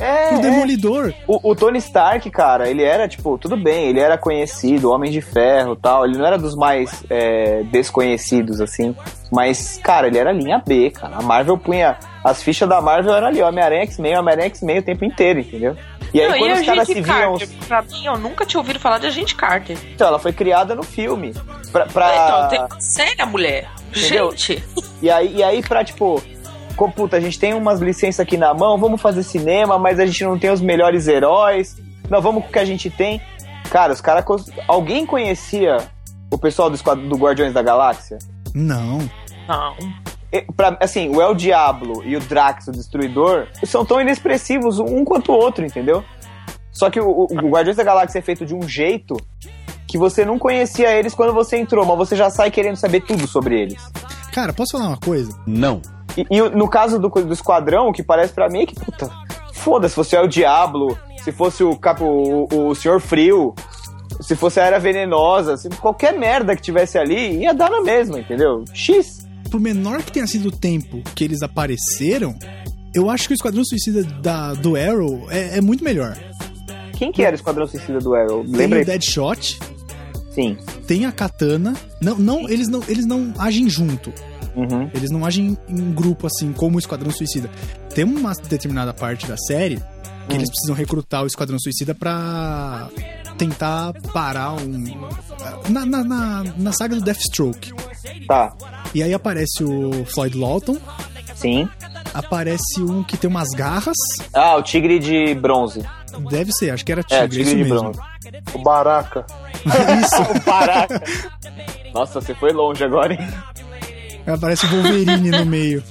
S4: É,
S2: pro
S4: é.
S2: Demolidor?
S4: O, o Tony Stark, cara, ele era, tipo, tudo bem, ele era conhecido, Homem de Ferro tal, ele não era dos mais é, desconhecidos, assim, mas, cara, ele era linha B, cara. A Marvel punha. As fichas da Marvel eram ali, Homem-Aranha X-Men, Homem-Aranha X-Men o tempo inteiro, entendeu? E aí,
S3: Não,
S4: quando
S3: e
S4: os
S3: a
S4: caras
S3: gente
S4: se viam.
S3: Carter, pra mim, eu nunca tinha ouvido falar de Agente Carter.
S4: Então, ela foi criada no filme. Pra, pra-
S3: Então, tem uma séria mulher.
S4: Entendeu?
S3: Gente,
S4: E aí, e aí pra, tipo, puta, a gente tem umas licenças aqui na mão, vamos fazer cinema, mas a gente não tem os melhores heróis. Não, vamos com o que a gente tem. Cara, os caras. Alguém conhecia o pessoal do, Esquad- do Guardiões da Galáxia?
S2: Não.
S3: não.
S4: E, pra- assim, o El Diablo e o Drax, o Destruidor, são tão inexpressivos um quanto o outro, entendeu? Só que o, o- o Guardiões da Galáxia é feito de um jeito que você não conhecia eles quando você entrou, mas você já sai querendo saber tudo sobre eles.
S2: Cara, posso falar uma coisa?
S7: Não.
S4: E, e no caso do, do Esquadrão, o que parece pra mim é que, puta, foda-se, se fosse o Diablo, se fosse o, capo, o, o Senhor Frio, se fosse a Era Venenosa, se qualquer merda que tivesse ali, ia dar na mesma, entendeu? X.
S2: Por menor que tenha sido o tempo que eles apareceram, eu acho que o Esquadrão Suicida da, do Arrow é, é muito melhor.
S4: Quem que era o Esquadrão Suicida do Arrow?
S2: Tem
S4: Lembra
S2: o
S4: aí?
S2: Deadshot,
S4: Sim.
S2: tem a Katana. Não, não, eles não, eles não agem junto.
S4: Uhum.
S2: Eles não agem em grupo assim, como o Esquadrão Suicida. Tem uma determinada parte da série que
S4: Hum.
S2: eles precisam recrutar o Esquadrão Suicida pra tentar parar um. Na, na, na, na saga do Deathstroke.
S4: Tá.
S2: E aí aparece o Floyd Lawton,
S4: Sim.
S2: aparece um que tem umas garras.
S4: Ah, o Tigre de Bronze.
S2: Deve ser, acho que era
S4: É,
S2: tigre,
S4: o Tigre de
S2: mesmo.
S4: Bronze.
S1: O Baraka.
S2: isso.
S4: Caraca. Nossa, você foi longe agora, hein?
S2: Aparece o Wolverine no meio.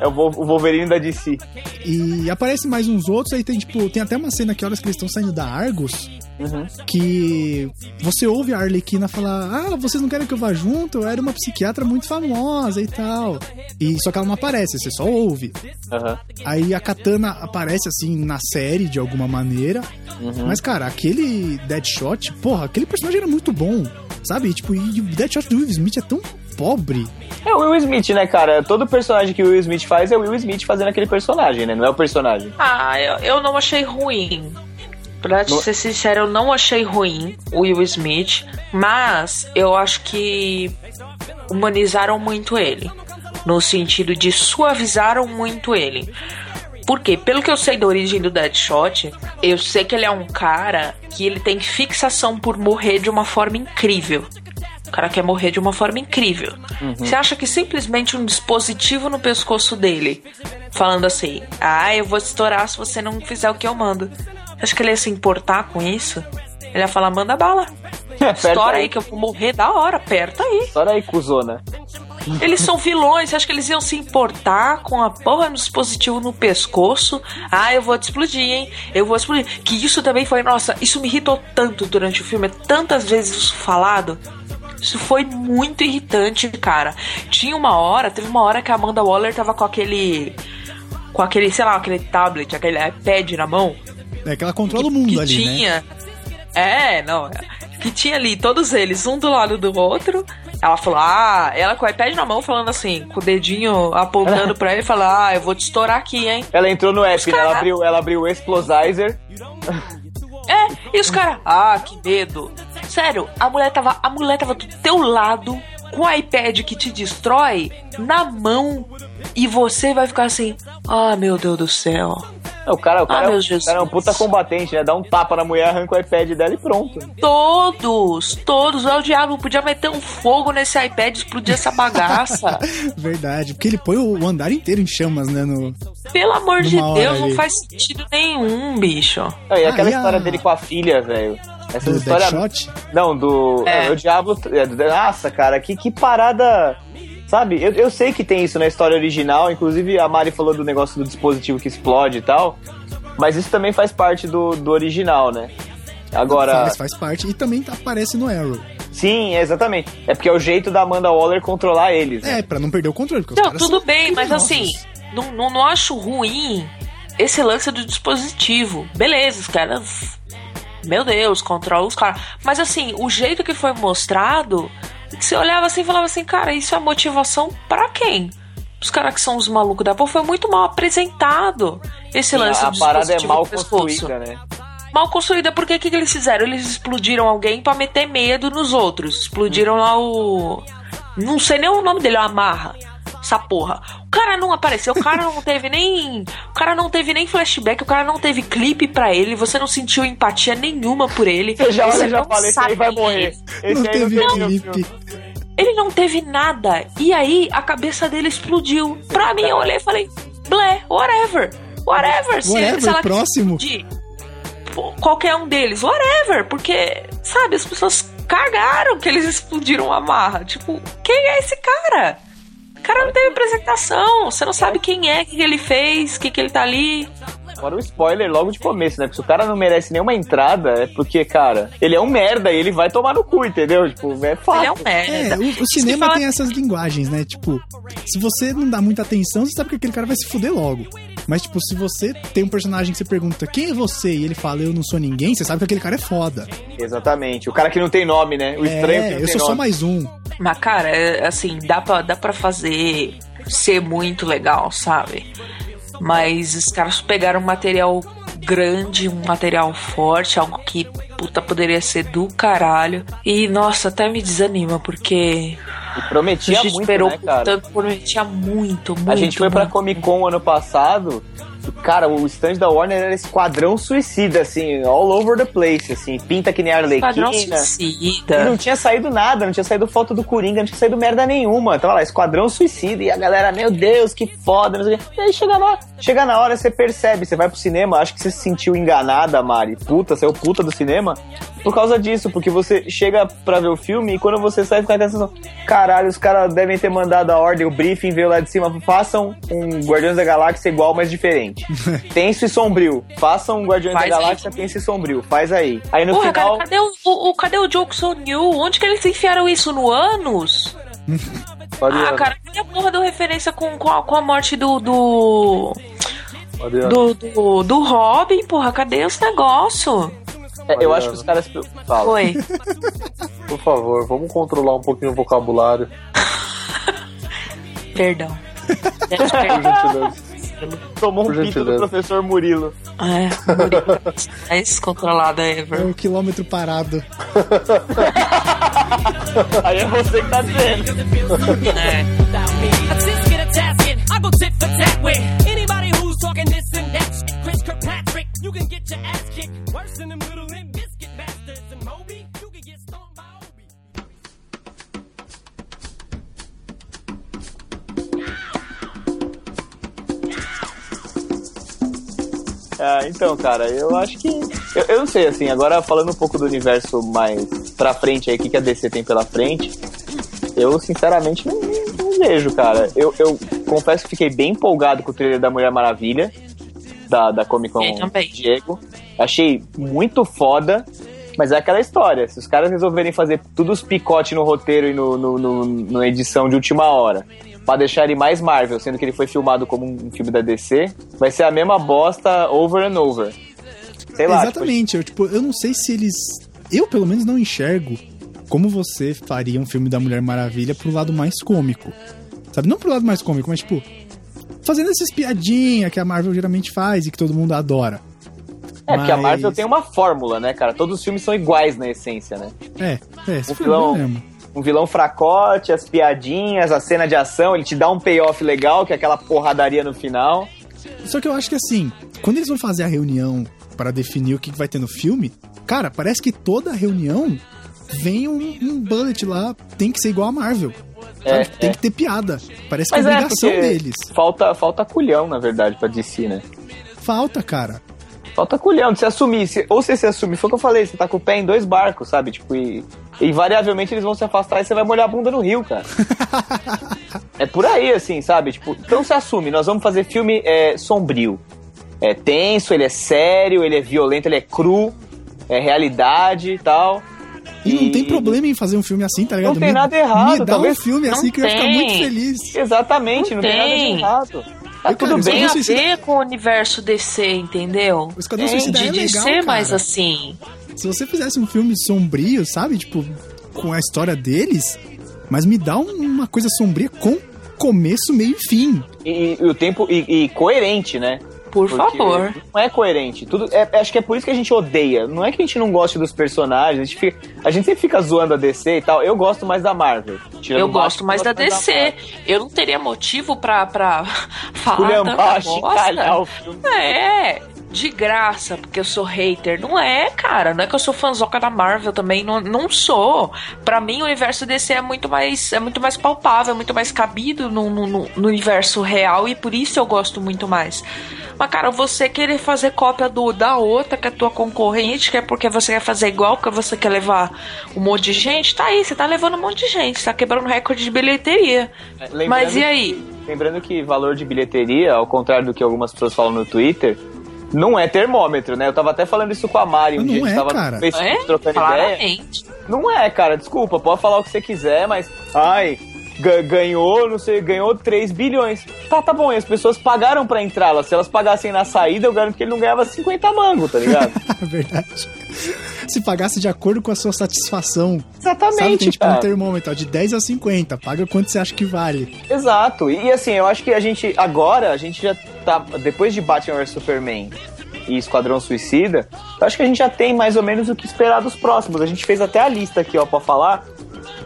S4: É o Wolverine da DC.
S2: E aparece mais uns outros, aí tem tipo, tem até uma cena que horas que eles estão saindo da Argos,
S4: Uhum.
S2: que você ouve a Arlequina falar: "Ah, vocês não querem que eu vá junto? Eu era uma psiquiatra muito famosa e tal". E só que ela não aparece, você só ouve.
S4: Aham.
S2: Aí a Katana aparece assim na série de alguma maneira.
S4: Uhum.
S2: Mas cara, aquele Deadshot, porra, aquele personagem era muito bom, sabe? Tipo, e o Deadshot do Will Smith é tão pobre.
S4: É o Will Smith, né, cara? Todo personagem que o Will Smith faz é o Will Smith fazendo aquele personagem, né? Não é o personagem.
S3: Ah, eu, eu não achei ruim. Pra te
S4: No-
S3: ser sincero, eu não achei ruim o Will Smith, mas eu acho que humanizaram muito ele. No sentido de suavizaram muito ele. Por quê? Pelo que eu sei da origem do Deadshot, eu sei que ele é um cara que ele tem fixação por morrer de uma forma incrível. O cara quer morrer de uma forma incrível. Você acha que simplesmente um dispositivo no pescoço dele, falando assim: Ah, eu vou te estourar se você não fizer o que eu mando. Você acha que ele ia se importar com isso? Ele ia falar: Manda bala. Estoura aí que eu vou morrer da hora, aperta aí.
S4: Estoura aí, cuzona.
S3: Eles são vilões, você acha que eles iam se importar com a porra no dispositivo no pescoço? Ah, eu vou te explodir, hein? Eu vou explodir. Que isso também foi, nossa, isso me irritou tanto durante o filme, é tantas vezes isso falado. Isso foi muito irritante, cara. Tinha uma hora, teve uma hora que a Amanda Waller tava com aquele. Com aquele, sei lá, aquele tablet, aquele iPad na mão.
S2: É que ela controla o
S3: que,
S2: mundo
S3: que
S2: ali, né?
S3: tinha. É, não. Que tinha ali todos eles, um do lado do outro. Ela falou, ah, ela com o iPad na mão falando assim, com o dedinho apontando pra ele e falou, ah, eu vou te estourar aqui, hein?
S4: Ela entrou no app, né? Ela abriu, ela abriu o Explosizer.
S3: É, e os caras, ah, que medo. Sério, a mulher tava, a mulher tava do teu lado, com o iPad que te destrói, na mão, e você vai ficar assim, ah, meu Deus do céu.
S4: O cara, o cara,
S3: Ah,
S4: é um- o cara é um puta combatente, né? Dá um tapa na mulher, arranca o iPad dela e pronto.
S3: Todos, todos, é o diabo, podia meter um fogo nesse iPad e explodir essa bagaça.
S2: Verdade, porque ele põe o andar inteiro em chamas, né? No...
S3: Pelo amor de Deus, não
S2: ali.
S3: faz sentido nenhum, bicho.
S4: Ah, e aquela
S2: Ah, e a-
S4: história dele com a filha, velho. Essa
S2: Do
S4: história.
S2: Deadshot.
S4: Não, do.
S3: É.
S4: É. o Diablo. é, Nossa, cara, que, que parada. Sabe, eu, eu sei que tem isso na história original, inclusive a Mari falou do negócio do dispositivo que explode e tal, mas isso também faz parte do, do original, né? Agora.
S2: Faz, faz parte. E também aparece no Arrow.
S4: Sim, exatamente. É porque é o jeito da Amanda Waller controlar eles. Né?
S2: É, pra não perder o controle.
S3: Não, tudo bem, mas
S2: criminosos.
S3: assim, não, não, não acho ruim esse lance do dispositivo. Beleza, os caras. Meu Deus, controla os caras. Mas assim, o jeito que foi mostrado, você olhava assim e falava assim, cara, isso é motivação pra quem? Os caras que são os malucos da porra foi muito mal apresentado. Esse lance
S4: a
S3: do
S4: parada é mal construída, né?
S3: Mal construída, porque o que, que eles fizeram? Eles explodiram alguém pra meter medo nos outros. Explodiram lá o. Não sei nem o nome dele, o Amarra. Essa porra. O cara não apareceu, o cara não teve nem. O cara não teve nem flashback, o cara não teve clipe pra ele, você não sentiu empatia nenhuma por ele.
S4: Eu já,
S3: você
S4: já falei,
S3: sabe
S4: aí vai
S3: é
S4: morrer.
S3: ele.
S4: Esse
S2: Não
S4: aí
S2: teve
S4: não
S2: clipe.
S3: Ele não teve nada. E aí a cabeça dele explodiu. Pra mim, eu olhei e falei, blé, whatever. Whatever. Se,
S2: Whatever,
S3: se ela
S2: próximo.
S3: pô, qualquer um deles, whatever. Porque, sabe, as pessoas cagaram que eles explodiram a marra. Tipo, quem é esse cara? O cara não teve apresentação. Você não sabe quem é, o que que ele fez, o que, que ele tá ali.
S4: Fora o spoiler logo de começo, né? Porque se o cara não merece nenhuma entrada, é porque, cara, ele é um merda e ele vai tomar no cu, entendeu? Tipo, é fácil.
S3: Ele é um merda.
S2: É, o, o cinema
S3: fala-
S2: tem essas linguagens, né? Tipo, se você não dá muita atenção, você sabe que aquele cara vai se fuder logo. Mas, tipo, se você tem um personagem que você pergunta quem é você e ele fala eu não sou ninguém, você sabe que aquele cara é foda.
S4: Exatamente. O cara que não tem nome, né? O estranho que
S2: é,
S4: não
S2: eu
S4: tem
S2: sou só
S4: nome.
S2: mais um.
S3: Mas, cara, é, assim, dá pra, dá pra fazer ser muito legal, sabe? Mas os caras pegaram um material grande, um material forte, algo que, puta, poderia ser do caralho. E, nossa, até me desanima, porque
S4: E
S3: a
S4: prometia
S3: gente
S4: muito,
S3: esperou
S4: né, cara?
S3: tanto, prometia muito, muito.
S4: A gente foi pra
S3: muito.
S4: Comic Con ano passado. E, Cara, o stand da Warner era esquadrão suicida, assim, all over the place, assim, pinta que nem
S3: Esquadrão
S4: Arlequina. E
S3: Suicida.
S4: não tinha saído nada, não tinha saído foto do Coringa, não tinha saído merda nenhuma. Tava lá, Esquadrão Suicida, e a galera, meu Deus, que foda, não sei o quê. E aí chega na, chega na hora, você percebe, você vai pro cinema, acho que você se sentiu enganada, Mari, puta, saiu puta do cinema, por causa disso, porque você chega pra ver o filme e quando você sai, fica com a sensação, caralho, os caras devem ter mandado a ordem, o briefing veio lá de cima, façam um Guardiões da Galáxia igual, mas diferente. Tenso e sombrio. Façam um Guardiões
S3: Faz
S4: da
S3: aí.
S4: Galáxia tenso e sombrio. Faz aí. Aí no
S3: Porra,
S4: final.
S3: cara, cadê o, o, o- cadê o Jokes on You? Onde que eles enfiaram isso? No?
S1: Mariana,
S3: Ah, cara, cadê a porra do referência com, com, a, com a morte do. do. Do, do, do Robin, porra? Cadê os negócios?
S4: É, eu acho que os caras. Fala.
S3: Foi.
S1: por favor, vamos controlar um pouquinho o vocabulário,
S3: Perdão.
S1: por gentileza.
S4: Tomou um pito do professor Murilo.
S3: É, Murilo, mais controlada
S2: É
S3: ever.
S2: o quilômetro parado.
S4: Aí é você que tá dizendo.
S3: É.
S4: Ah, então, cara, eu acho que. Eu, eu não sei, assim, agora falando um pouco do universo mais pra frente aí, o que, que a DC tem pela frente, eu sinceramente não, não- vejo, cara. Eu, eu confesso que fiquei bem empolgado com o trailer da Mulher Maravilha, da, da Comic Con. Diego. Achei muito foda. Mas é aquela história, se os caras resolverem fazer tudo os picotes no roteiro e no, no, no- na edição de última hora, pra deixar ele mais Marvel, sendo que ele foi filmado como um filme da DC, vai ser a mesma bosta over and over. Sei lá, tipo,
S2: Exatamente. Eu, tipo, eu não sei se eles. Eu, pelo menos, não enxergo como você faria um filme da Mulher Maravilha pro lado mais cômico. Sabe? Não pro lado mais cômico, mas tipo, fazendo essas piadinhas que a Marvel geralmente faz e que todo mundo adora.
S4: É, porque a Marvel tem uma fórmula, né, cara? Todos os filmes são iguais na essência, né?
S2: É, é, esse
S4: Um
S2: foi
S4: vilão-
S2: o problema.
S4: Um vilão fracote, as piadinhas, a cena de ação, ele te dá um payoff legal, que é aquela porradaria no final.
S2: Só que eu acho que assim, quando eles vão fazer a reunião para definir o que que vai ter no filme, cara, parece que toda reunião vem um, um bullet lá, tem que ser igual a Marvel.
S4: É,
S2: tem
S4: é.
S2: que ter piada. Parece que é
S4: Mas é,
S2: obrigação
S4: porque
S2: deles.
S4: falta, falta culhão, na verdade, pra DC, né?
S2: Falta, cara.
S4: Falta culhão de se assumir. Se- ou você se assumir, foi o que eu falei, você tá com o pé em dois barcos, sabe? Tipo, e, invariavelmente eles vão se afastar e você vai molhar a bunda no rio, cara. é por aí, assim, sabe? Tipo, então se assume, nós vamos fazer filme é, sombrio. É tenso, ele é sério, ele é violento, ele é cru, é realidade e tal.
S2: E, não tem problema em fazer um filme assim, tá ligado?
S4: Não tem
S2: Me-
S4: nada errado,
S2: Me dá
S4: talvez-
S2: um filme
S3: Não
S2: assim que eu ia ficar
S3: tem.
S2: muito feliz.
S4: Exatamente, não,
S3: Não
S4: tem. nada de
S3: tem.
S4: errado. Tá
S2: Eu,
S4: tudo bem.
S3: A
S2: Suicida-
S3: ver com o universo DC, entendeu?
S2: O Esquadrão
S3: Tem
S2: Suicida
S3: de,
S2: é
S3: de
S2: legal,
S3: ser
S2: cara.
S3: mais assim.
S2: Se você fizesse um filme sombrio, sabe? Tipo, com a história deles, mas me dá um- uma coisa sombria com começo, meio e fim.
S4: E, e o tempo. E, e coerente, né?
S3: Por favor.
S4: Não é coerente. Tudo, é- acho que é por isso que a gente odeia. Não é que a gente não goste dos personagens. A gente, fica- a gente sempre fica zoando a DC e tal. Eu gosto mais da Marvel.
S3: Eu gosto mais da DC.
S4: Marvel.
S3: Eu não teria motivo pra, pra falar
S4: Culhambar,
S3: tanta
S4: chincalhar o
S3: bosta.
S4: filme.
S3: É, de graça, porque eu sou hater. Não é, cara. Não é que eu sou fanzoca da Marvel também. Não, não sou. Pra mim, o universo DC é muito mais, é muito mais palpável, é muito mais cabido no, no, no- universo real e por isso eu gosto muito mais. Mas, cara, você querer fazer cópia do, da outra, que é a tua concorrente, que é porque você quer fazer igual, que você quer levar um monte de gente, tá aí, você tá levando um monte de gente, você tá quebrando recorde de bilheteria.
S4: Lembrando
S3: Mas e
S4: que-
S3: aí?
S4: Lembrando que valor de bilheteria, ao contrário do que algumas pessoas falam no Twitter, não é termômetro, né? Eu tava até falando isso com a Mari um
S2: Não
S4: dia, a gente
S2: é,
S4: tava
S2: cara.
S4: no Facebook
S3: É?
S4: trocando ideia.
S3: Claramente.
S4: Não é, cara, desculpa, pode falar o que você quiser, mas. Ai, ganhou, não sei, ganhou 3 bilhões. Tá, tá bom, e as pessoas pagaram pra entrar lá. Se elas pagassem na saída, eu garanto que ele não ganhava 50 mangos, tá ligado?
S2: Verdade. Se pagasse de acordo com a sua satisfação.
S4: Exatamente,
S2: Sabe, tem tipo um termômetro, ó, de 10 a 50. Paga quanto você acha que vale.
S4: Exato. E, assim, eu acho que a gente, agora, a gente já tá. Depois de Batman vs Superman e Esquadrão Suicida, eu acho que a gente já tem mais ou menos o que esperar dos próximos. A gente fez até a lista aqui, ó, pra falar.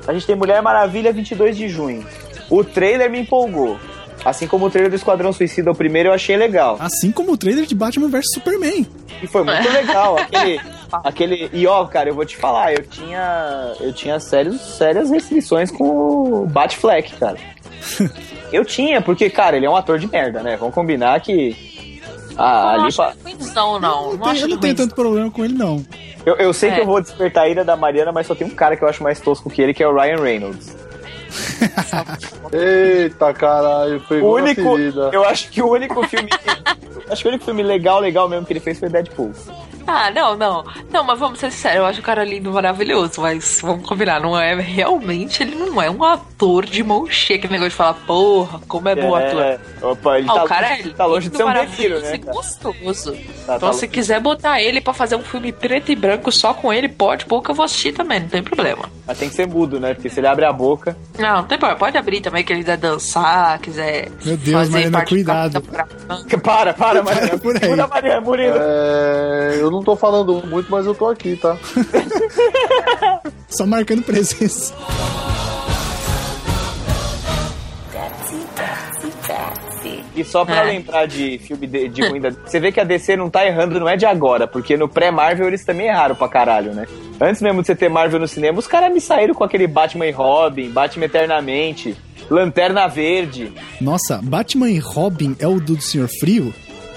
S4: A gente tem Mulher Maravilha 22 de junho. O trailer me empolgou. Assim como o trailer do Esquadrão Suicida, o primeiro eu achei legal.
S2: Assim como o trailer de Batman vs Superman.
S4: E foi muito legal. Aquele. Aquele. E ó, cara, eu vou te falar, eu tinha. Eu tinha sérios, sérias restrições com o Batfleck, cara. Eu tinha, porque, cara, ele é um ator de merda, né? Vamos combinar que. Ah,
S3: não
S4: ali
S3: acho
S4: pra-
S3: ruimzão, não.
S2: Eu
S3: Não
S2: não tenho, eu não tenho tanto problema com ele, não.
S4: Eu, eu sei que
S3: É.
S4: eu vou despertar a ira da Mariana, mas só tem um cara que eu acho mais tosco que ele, que é o Ryan Reynolds.
S1: Eita caralho,
S4: O
S1: pegou na
S4: único. Eu acho que o único filme. que- acho que o único filme legal, legal mesmo que ele fez foi Deadpool.
S3: Ah, não, não. Não, mas vamos ser sérios, eu acho o cara lindo, maravilhoso, mas vamos combinar, não é realmente, ele não é um ator de mão cheia, aquele negócio de falar, porra, como é bom ator.
S4: É, opa, ele
S3: Ah,
S4: tá,
S3: o cara é
S4: longe, tá longe de ser um
S3: maravilhoso
S4: né? cara?
S3: gostoso.
S4: Tá,
S3: então,
S4: tá
S3: se quiser botar ele pra fazer um filme preto e branco só com ele, pode, pô, que eu vou assistir também, não tem problema.
S4: Mas tem que ser mudo, né? Porque se ele abre a boca.
S3: Não, não tem problema, pode abrir também, que ele quiser dançar, quiser
S2: Meu Deus,
S3: fazer
S2: Mariana, cuidado.
S3: Franca.
S4: Para, para, Mariana.
S2: por aí.
S4: Mariana, Murilo.
S1: É, eu não tô falando muito, mas eu tô aqui, tá?
S2: Só marcando presença.
S4: E só pra
S3: É.
S4: lembrar de filme de, de ruim da Você vê que a DC não tá errando, não é de agora, porque no pré-Marvel eles também erraram pra caralho, né? Antes mesmo de você ter Marvel no cinema, os caras me saíram com aquele Batman e Robin, Batman Eternamente, Lanterna Verde.
S2: Nossa, Batman e Robin é o do Senhor Frio?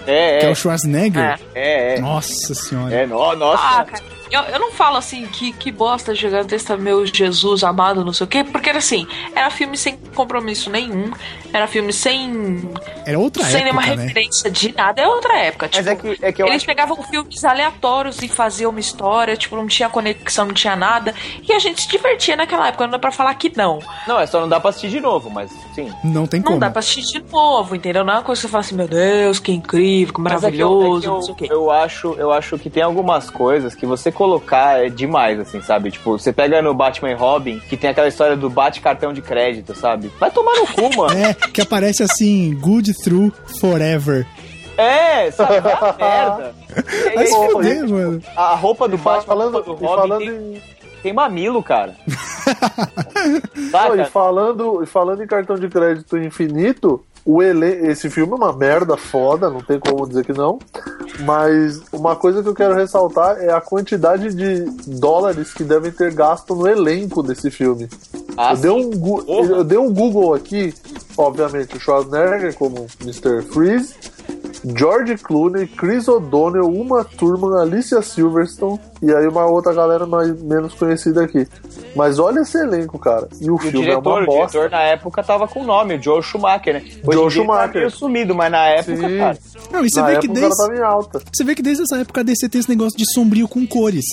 S4: É,
S2: Que é
S4: é.
S2: o Schwarzenegger?
S4: É, é.
S2: Nossa senhora.
S4: É, no, nossa.
S3: Ah, cara, eu, eu não falo assim que, que bosta gigantesca, meu Jesus amado, não sei o quê, porque era assim, era filme sem compromisso nenhum, era filme sem,
S2: Era outra
S3: sem nenhuma
S2: época, né?
S3: referência de nada, é outra época.
S4: Mas
S3: Tipo,
S4: é que, é que eu
S3: eles
S4: acho
S3: pegavam filmes aleatórios e faziam uma história, tipo, não tinha conexão, não tinha nada, e a gente se divertia naquela época, não dá pra falar que não.
S4: Não, é só não dá pra assistir de novo, mas sim.
S2: Não tem
S3: Não
S2: como.
S3: dá pra assistir de novo, entendeu? Não é uma coisa que você fala assim, meu Deus, que incrível, que
S4: Mas é que eu-
S3: maravilhoso,
S4: é que eu,
S3: não sei o quê.
S4: eu acho, eu acho que tem algumas coisas que você colocar é demais, assim, sabe? Tipo, você pega no Batman e Robin, que tem aquela história do bate cartão de crédito, sabe? Vai tomar no cu, mano.
S2: É, que aparece assim, good through forever.
S4: É, sabe? É uma merda. E
S2: Vai
S4: aí,
S2: se fuder, mano.
S4: a roupa do
S1: E
S4: Batman, a
S1: falando,
S4: do
S1: e
S4: Robin
S1: falando
S4: tem,
S1: em,
S4: tem mamilo, cara.
S1: E falando, e falando em cartão de crédito infinito, o elen esse filme é uma merda foda, não tem como dizer que não. Mas uma coisa que eu quero ressaltar é a quantidade de dólares que devem ter gasto no elenco desse filme.
S4: Ah,
S1: eu, dei um, gu- eu dei um Google aqui, obviamente, o Schwarzenegger como Mr. Freeze, George Clooney, Chris O'Donnell, Uma Thurman, Alicia Silverstone e aí uma outra galera mais, menos conhecida aqui. Mas olha esse elenco, cara. E o
S4: E o
S1: filme é
S4: diretor,
S1: uma
S4: o
S1: bosta.
S4: diretor na época tava com o nome, o Joe Schumacher, né? Hoje
S1: Joe
S4: ele
S1: Schumacher.
S4: Tá meio sumido, mas na época,
S1: Sim.
S4: cara.
S2: Não, e você
S1: Na
S2: vê que
S1: época o
S2: desde.
S1: tava em alta.
S2: Você vê que desde essa época a DC tem esse negócio de sombrio com cores.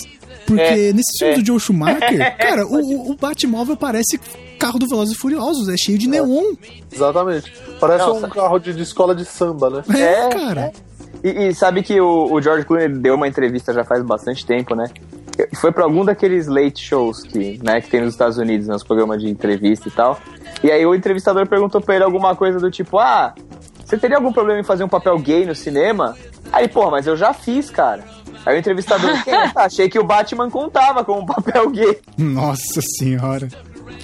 S2: Porque
S4: É,
S2: nesse filme
S4: é.
S2: do Joe Schumacher, cara, o, o- o Batmóvel parece carro do Velozes e Furiosos, é cheio de neon.
S1: Exatamente. Parece
S4: Não,
S1: um carro de, de escola de samba, né?
S2: É,
S4: É,
S2: cara.
S4: E, e sabe que o, o George Clooney deu uma entrevista já faz bastante tempo, né? Foi pra algum daqueles late shows que, né, que tem nos Estados Unidos, nos programas de entrevista e tal. E aí o entrevistador perguntou pra ele alguma coisa do tipo, ah, você teria algum problema em fazer um papel gay no cinema? Aí, porra, mas eu já fiz, cara. Aí o entrevistador, "Quem é? achei que o Batman contava com um papel gay.
S2: Nossa senhora.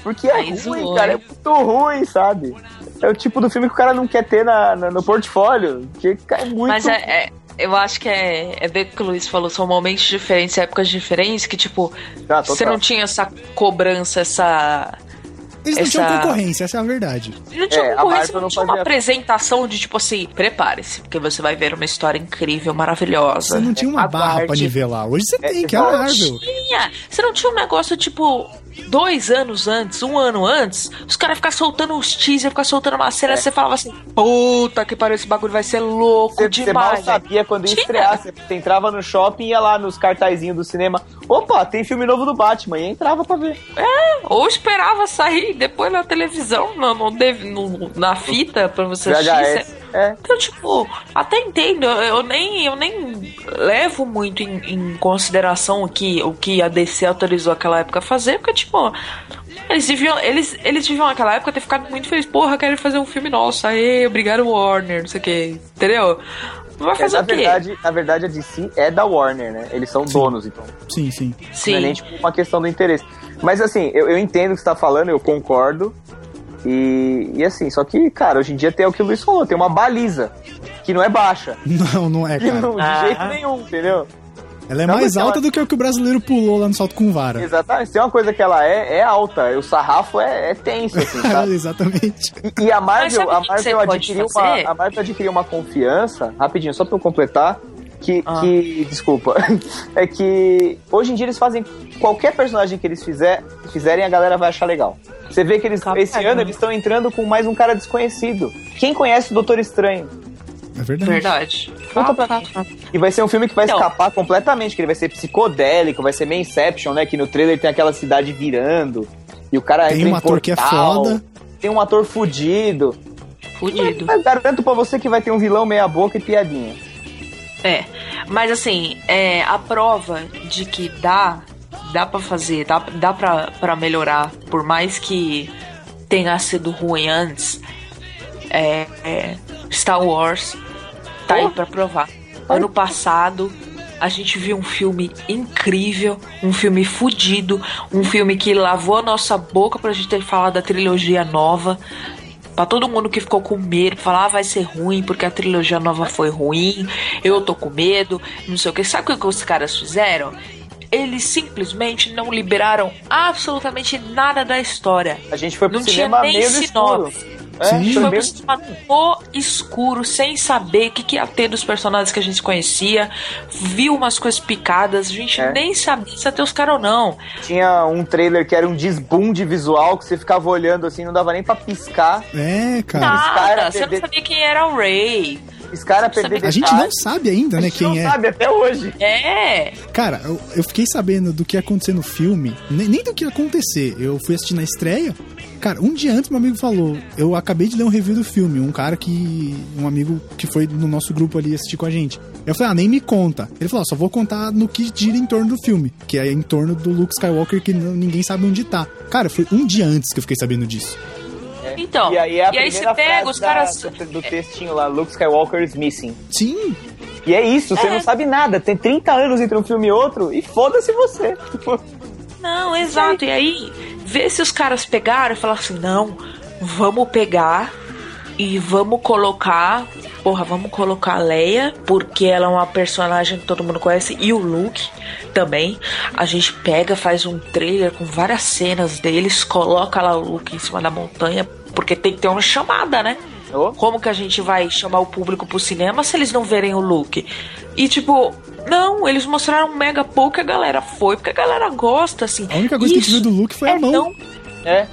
S4: Porque é
S3: Aí
S4: ruim,
S3: zoou,
S4: cara, é
S3: hein?
S4: muito ruim, sabe? É o tipo do filme que o cara não quer ter na, na- no portfólio, que é muito...
S3: Mas é, é- eu acho que é, é bem o que o Luiz falou, são momentos diferentes, épocas diferentes, que, tipo,
S4: Ah,
S3: você não tinha essa cobrança, essa.
S2: Eles não tinham concorrência, essa é a verdade.
S3: Não tinha
S4: É, a
S3: concorrência, não,
S4: não
S3: tinha uma apresentação de tipo assim, prepare-se, porque você vai ver uma história incrível, maravilhosa.
S2: Você não tinha uma barra pra
S3: Aguarde.
S2: nivelar. Hoje você tem, que é a. Marvel.
S3: Tinha. Você não tinha um negócio tipo. Dois anos antes, um ano antes, os caras ficam soltando os teasers, ficam soltando uma cena, você falava assim, puta que pariu, esse bagulho vai ser louco
S4: Você, você mal
S3: demais. velho."
S4: sabia quando ia estrear. Você, entrava no shopping e ia lá nos cartazinhos do cinema. Opa, tem filme novo do Batman. E entrava pra ver.
S3: Ou esperava sair depois na televisão, no dev- no- na fita pra você assistir.
S4: É.
S3: Então, tipo, até entendo, eu, nem, eu nem levo muito em, em consideração o que, o que a DC autorizou aquela época a fazer, porque, tipo, eles deviam, eles, eles deviam naquela época ter ficado muito felizes. Porra, quero fazer um filme nosso, aí, obrigado Warner, não sei o que, entendeu? Vai
S4: É,
S3: fazer
S4: na,
S3: o quê?
S4: verdade, na verdade, a DC é da Warner, né? Eles são donos, então.
S2: Sim, sim.
S3: Sim.
S4: Não é nem tipo uma questão do interesse. Mas assim, eu, eu entendo o que você tá falando, eu concordo. E, e assim, só que, cara, hoje em dia tem o que o Luiz falou, tem uma baliza. Que não é baixa.
S2: Não, não é,
S4: Que
S2: cara.
S4: não, de
S3: Ah.
S4: jeito nenhum, entendeu?
S2: Ela é
S4: Não,
S2: mais
S4: mas ela-
S2: alta do que o que o brasileiro pulou lá no salto com vara.
S4: Exatamente. Se tem uma coisa que ela é, é alta. O sarrafo é, é tenso, assim, sabe?
S2: Exatamente.
S4: E, e a Marvel, a Marvel adquiriu uma, a Marvel adquiriu uma confiança, rapidinho, só pra eu completar, que,
S3: Ah.
S4: que desculpa, é que hoje em dia eles fazem qualquer personagem que eles fizer, fizerem, a galera vai achar legal. Você vê que eles,
S3: Capaz,
S4: esse ano eles estão entrando com mais um cara desconhecido. Quem conhece o Doutor Estranho?
S2: É verdade.
S3: Verdade.
S4: Pra E vai ser um filme que vai
S3: Então.
S4: escapar completamente, que ele vai ser psicodélico, vai ser meio Inception, né? Que no trailer tem aquela cidade virando. E o cara
S2: Tem
S4: entra
S2: um
S4: em
S2: ator que é
S4: portal,
S2: foda.
S4: Tem um ator fudido.
S3: Fudido.
S4: Mas garanto pra você que vai ter um vilão meia boca e piadinha.
S3: É, mas assim, é, a prova de que dá, dá para fazer, dá, dá pra, pra melhorar, por mais que tenha sido ruim antes, é, é, Star Wars tá aí pra provar. Ano passado, a gente viu um filme incrível, um filme fudido, um filme que lavou a nossa boca pra gente ter falado da trilogia nova. Pra todo mundo que ficou com medo, falar ah, vai ser ruim porque a trilogia nova foi ruim, eu tô com medo, não sei o que. Sabe o que os caras fizeram? Eles simplesmente não liberaram absolutamente nada da história.
S4: A gente foi pro
S3: Não tinha
S4: cinema
S3: nem
S4: meio
S3: sinopse.
S4: É,
S2: Sim.
S3: A gente
S4: foi
S3: cinema no escuro, sem saber o que, que ia ter dos personagens que a gente conhecia. Viu umas coisas picadas, a gente
S4: É.
S3: nem sabia se ia ter os caras ou não.
S4: Tinha um trailer que era um desboom de visual que você ficava olhando assim, não dava nem pra piscar.
S2: É, cara.
S3: Nada,
S4: cara
S3: você não
S4: perder-
S3: sabia quem era o Ray.
S4: Piscar a perder
S2: A gente não sabe ainda,
S4: A
S2: né,
S4: gente não
S2: quem é.
S4: sabe até hoje.
S3: É,
S2: Cara, eu, eu fiquei sabendo do que ia acontecer no filme, nem, nem do que ia acontecer. Eu fui assistir na estreia Cara, um dia antes meu amigo falou, eu acabei de ler um review do filme, um cara que. um amigo que foi no nosso grupo ali assistir com a gente. Eu falei, ah, nem me conta. Ele falou, ah, só vou contar no que gira em torno do filme, que é em torno do Luke Skywalker que ninguém sabe onde tá. Cara, foi um dia antes que eu fiquei sabendo disso.
S3: Então,
S4: E aí, é a
S3: e aí você pega os
S4: da-
S3: caras.
S4: do, do textinho lá, Luke Skywalker is missing.
S2: Sim,
S4: E é isso, você
S3: É.
S4: não sabe nada. Tem 30 anos entre um filme e outro e foda-se você.
S3: Não, exato. E aí, vê se os caras pegaram e falaram assim: não, vamos pegar e vamos colocar. Porra, vamos colocar a Leia, porque ela é uma personagem que todo mundo conhece, e o Luke também. A gente pega, faz um trailer com várias cenas deles, coloca lá o Luke em cima da montanha, porque tem que ter uma chamada, né? Como que a gente vai chamar o público pro cinema se eles não verem o look? E tipo, não, eles mostraram mega pouco, a galera foi, porque a galera gosta, assim.
S2: a única coisa que a gente
S3: Isso
S2: viu do Luke foi
S3: é
S2: a mão.
S3: tão-
S4: É.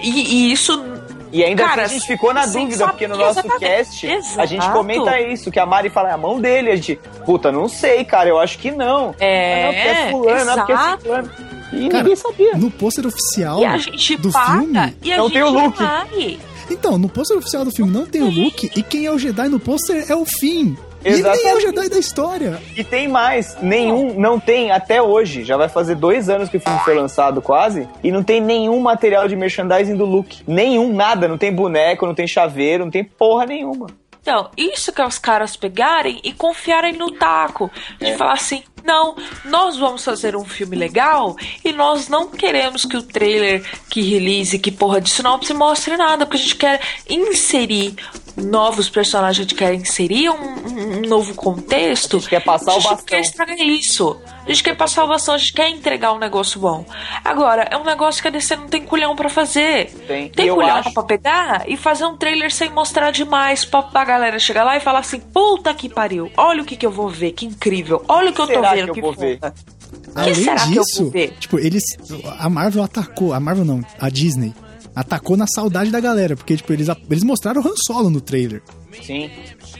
S3: E, e isso.
S4: E ainda
S3: Cara,
S4: assim a gente ficou na dúvida, porque no nosso
S3: exatamente.
S4: cast a gente
S3: Exato.
S4: comenta isso, que a Mari fala, é a mão dele. A gente, puta, não sei, cara, eu acho que não.
S3: É,
S4: Ah, não, porque é fulano, não, porque é
S3: exato.
S4: fulano. E
S2: Cara,
S4: ninguém sabia.
S2: No pôster oficial
S3: E a gente
S2: do
S3: paga
S2: filme.
S3: e a
S4: Não
S3: gente
S4: tem o look.
S3: vai.
S2: Então, no pôster oficial do filme não tem o Luke, e quem é o Jedi no pôster é o Finn. E ele nem é o
S4: Exatamente.
S2: Jedi da história.
S4: E tem mais, nenhum, não tem até hoje. Já vai fazer dois anos que o filme foi lançado quase. E não tem nenhum material de merchandising do Luke. Nenhum, nada. Não tem boneco, não tem chaveiro, não tem porra nenhuma.
S3: Então, isso que é os caras pegarem e confiarem no taco. De
S4: É.
S3: falar assim, não, nós vamos fazer um filme legal e nós não queremos que o trailer que release, que porra de sinopse mostre nada, porque a gente quer inserir novos personagens, a gente quer inserir um, um- novo contexto.
S4: A gente quer passar
S3: a
S4: o
S3: gente não
S4: bastão.
S3: quer estragar isso. A gente quer passar o bastão, a gente quer entregar um negócio bom. Agora, é um negócio que a DC não tem culhão pra fazer.
S4: Tem.
S3: Tem culhão
S4: acho-
S3: pra pegar e fazer um trailer sem mostrar demais pra, pra galera chegar lá e falar assim: puta que pariu, olha o que que eu vou ver, que incrível, olha o que eu tô
S4: Será
S3: vendo.
S4: que eu vou ver?
S3: foda."
S2: Além
S3: será que eu
S2: disso,
S3: vou ver?
S2: tipo, eles. A Marvel atacou. A Marvel não, a Disney. Atacou na saudade da galera, porque, tipo, eles, eles mostraram o Han Solo no trailer.
S4: Sim.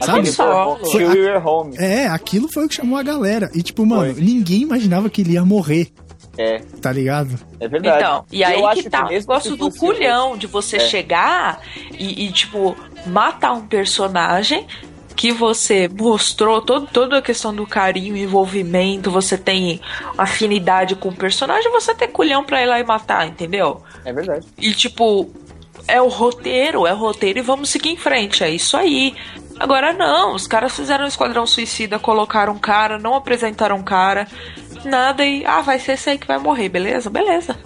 S2: Sabe?
S4: Till You're Home.
S2: É, aquilo foi o que chamou a galera. E, tipo, mano,
S4: Foi.
S2: ninguém imaginava que ele ia morrer,
S4: É,
S2: tá ligado?
S4: é verdade.
S3: Então, e aí
S4: eu acho
S3: que tá, o
S4: mesmo
S3: negócio
S4: se
S3: do
S4: fosse-
S3: culhão de você
S4: É.
S3: chegar e, e, tipo, matar um personagem que você mostrou todo, toda a questão do carinho, envolvimento, você tem afinidade com o personagem, você tem culhão pra ir lá e matar, entendeu?
S4: É verdade.
S3: E tipo, é o roteiro, é o roteiro e vamos seguir em frente, é isso aí. Agora não, os caras fizeram um Esquadrão Suicida, colocaram um cara, não apresentaram um cara, nada e. Ah, vai ser esse aí que vai morrer, beleza? Beleza.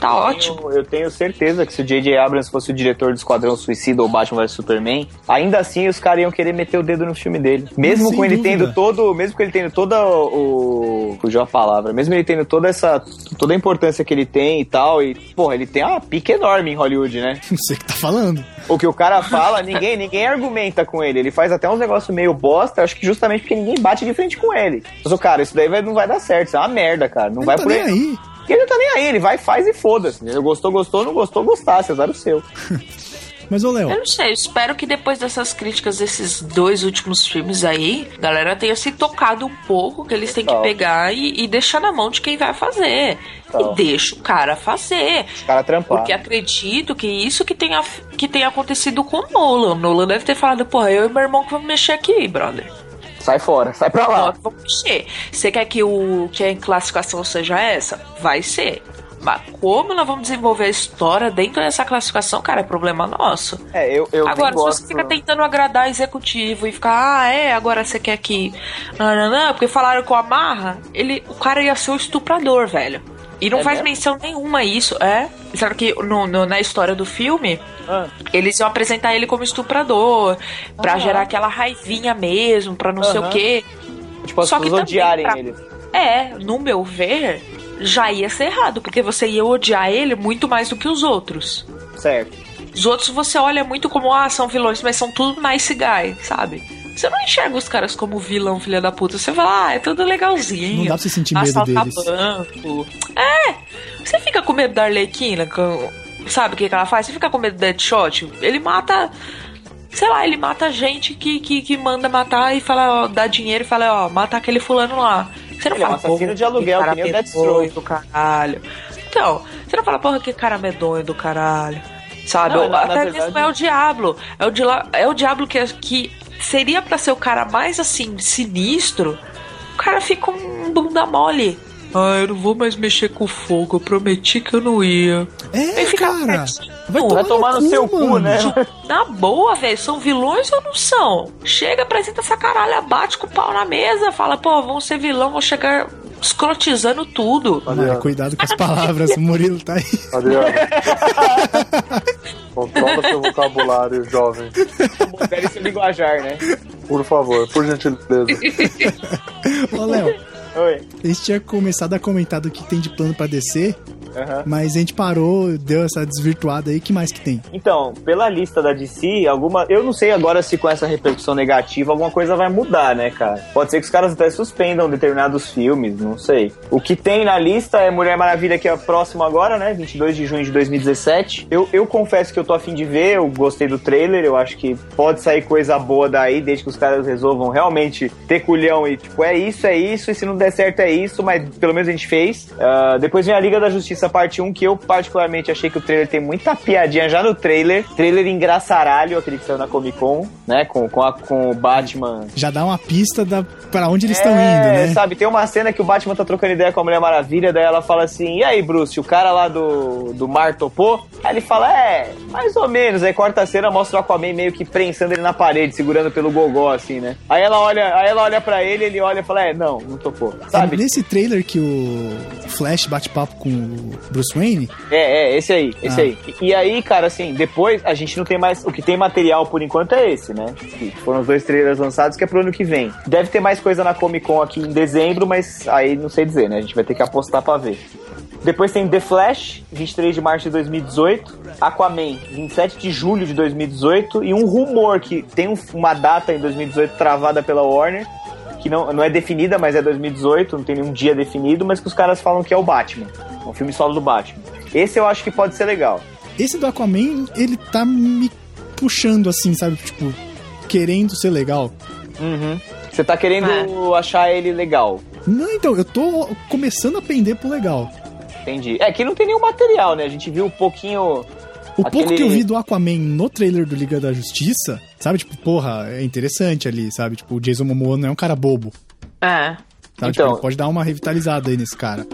S3: Tá ótimo.
S4: Eu, eu tenho certeza que se o J.J. Abrams fosse o diretor do Esquadrão Suicida ou Batman vs Superman, ainda assim os caras iam querer meter o dedo no filme dele. Mesmo
S2: Sem
S4: com ele
S2: dúvida.
S4: tendo todo. Mesmo com ele tendo toda o. Fugiu a palavra. Mesmo ele tendo toda essa. toda a importância que ele tem e tal. E, porra, ele tem uma pique enorme em Hollywood, né?
S2: Não sei o que tá falando.
S4: O que o cara fala, ninguém, ninguém argumenta com ele. Ele faz até uns negócios meio bosta, acho que justamente porque ninguém bate de frente com ele. Mas, o cara, isso daí vai- não vai dar certo. Isso é uma merda, cara. Não
S2: Ele
S4: vai
S2: tá
S4: por
S2: nem
S4: aí.
S2: aí.
S4: Porque ele não tá nem aí, ele vai, faz e foda-se. Gostou, gostou, não gostou, gostasse, azar o seu.
S2: Mas, ô, Léo,
S3: Eu não sei, eu espero que depois dessas críticas desses dois últimos filmes aí, a galera tenha se tocado um pouco, que eles têm que pegar e, e deixar na mão de quem vai fazer.
S4: Total.
S3: E deixa o cara fazer.
S4: Os caras trampar.
S3: Porque acredito que isso que tenha, que tenha acontecido com o Nolan. O Nolan deve ter falado, porra, eu e meu irmão que vamos mexer aqui, brother.
S4: Sai fora, sai pra lá.
S3: Vamos. Você quer que, o, que a classificação seja essa? Vai ser. Mas como nós vamos desenvolver a história dentro dessa classificação, cara, é problema nosso.
S4: É, eu, eu
S3: Agora, se
S4: gosto...
S3: você fica tentando agradar executivo e ficar, ah, é, agora você quer que. Não, não, não, porque falaram com a Marra, ele, o cara ia ser o estuprador, velho. E não
S4: É
S3: faz
S4: mesmo?
S3: menção nenhuma a isso, é? Sabe que no, no- na história do filme,
S4: Ah,
S3: eles iam apresentar ele como estuprador, pra
S4: Aham.
S3: gerar aquela raivinha mesmo, pra não sei o quê.
S4: tipo, as
S3: Só que
S4: odiarem
S3: pra-
S4: ele.
S3: É, no meu ver, já ia ser errado, porque você ia odiar ele muito mais do que os outros.
S4: Certo.
S3: Os outros você olha muito como, ah, são vilões, mas são tudo nice guy, sabe? Você não enxerga os caras como vilão, filha da puta. Você fala, ah, é tudo legalzinho.
S2: Não dá pra você sentir medo
S3: assaltar
S2: deles.
S3: banco. É, você fica com medo da Arlequina, com- sabe o que, que ela faz? Você fica com medo do Deadshot? Ele mata... Sei lá, ele mata gente que, que, que manda matar e fala, ó, dá dinheiro e fala, ó, mata aquele fulano lá. Você não
S4: Ele é um
S3: fala,
S4: assassino
S3: "Pô,
S4: de aluguel,
S3: cara
S4: que nem o Deathstroke."
S3: do caralho. Então, você não fala, porra, que cara medonho do caralho. Sabe?
S4: Não, na- na
S3: Até
S4: verdade-
S3: mesmo é o Diablo. É o, Dila- é o Diablo que, que seria pra ser o cara mais assim, sinistro. O cara fica um bunda mole. Ah, eu não vou mais mexer com fogo. Eu prometi que eu não ia.
S2: É,
S3: Ele
S2: cara. Vai
S3: Vai
S2: tomar,
S4: tomar no
S2: cu,
S4: seu cu,
S2: mano.
S4: né?
S3: Na boa, velho, são vilões ou não são? Chega, apresenta essa caralha, bate com o pau na mesa, fala, pô, vão ser vilão, vão chegar escrotizando tudo.
S2: Mano, cuidado com as palavras, o Murilo tá aí.
S1: Adriano. Controla seu vocabulário, jovem.
S4: Modere seu linguajar, né?
S1: Por favor, por gentileza.
S2: Ô, Léo,
S4: Oi.
S2: a gente tinha começado a comentar do que tem de plano pra descer,
S4: Aham.
S2: mas a gente parou, deu essa desvirtuada aí. que mais que tem?
S4: Então, pela lista da DC, alguma. Eu não sei agora se com essa repercussão negativa alguma coisa vai mudar, né, cara? Pode ser que os caras até suspendam determinados filmes, não sei. O que tem na lista é Mulher Maravilha, que é próximo agora, né? 22 de junho de 2017. Eu, eu confesso que eu tô afim de ver, eu gostei do trailer, eu acho que pode sair coisa boa daí, desde que os caras resolvam realmente ter culhão e, tipo, é isso, é isso, e se não der certo é isso, mas pelo menos a gente fez. Ah, depois vem a Liga da Justiça parte 1, que eu particularmente achei que o trailer tem muita piadinha já no trailer. Trailer engraçaralho, aquele que saiu na Comic Con, né? Com, com, a- com o Batman.
S2: Já dá uma pista da, pra onde eles estão
S4: É,
S2: indo, né?
S4: Sabe, tem uma cena que o Batman tá trocando ideia com a Mulher Maravilha, daí ela fala assim: E aí, Bruce, o cara lá do, do mar topou? Aí ele fala: É, mais ou menos. Aí corta a cena, mostra o Aquaman meio que prensando ele na parede, segurando pelo gogó, assim, né? Aí ela olha, aí ela olha pra ele, ele olha e fala: É, não, não topou.
S2: É
S4: Sabe?
S2: nesse trailer que o Flash bate papo com o Bruce Wayne?
S4: É, é, esse aí, esse
S2: Ah.
S4: aí. E, e aí, cara, assim, depois a gente não tem mais. O que tem material por enquanto é esse, né? Que foram os dois trailers lançados, que é pro ano que vem. Deve ter mais coisa na Comic Con aqui em dezembro, mas aí não sei dizer, né? A gente vai ter que apostar pra ver. Depois tem The Flash, 23 de março de 2018. Aquaman, 27 de julho de 2018. E um rumor que tem um- uma data em 2018 travada pela Warner, que não, não é definida, mas é 2018, não tem nenhum dia definido, mas que os caras falam que é o Batman. Um filme solo do Batman. Esse eu acho que pode ser legal.
S2: Esse do Aquaman, ele tá me puxando assim, sabe? Tipo, querendo ser legal.
S4: Uhum. Você tá querendo achar ele legal.
S2: Não, então, eu tô começando a pender pro legal.
S4: Entendi. É que não tem nenhum material, né? A gente viu um pouquinho.
S2: O pouco
S4: Aquele-
S2: que eu vi do Aquaman no trailer do Liga da Justiça, sabe? Tipo, porra, é interessante ali, sabe? Tipo, o Jason Momoa não é um cara bobo.
S3: É.
S2: Sabe?
S4: Então-
S2: Tipo, ele pode dar uma revitalizada aí nesse cara.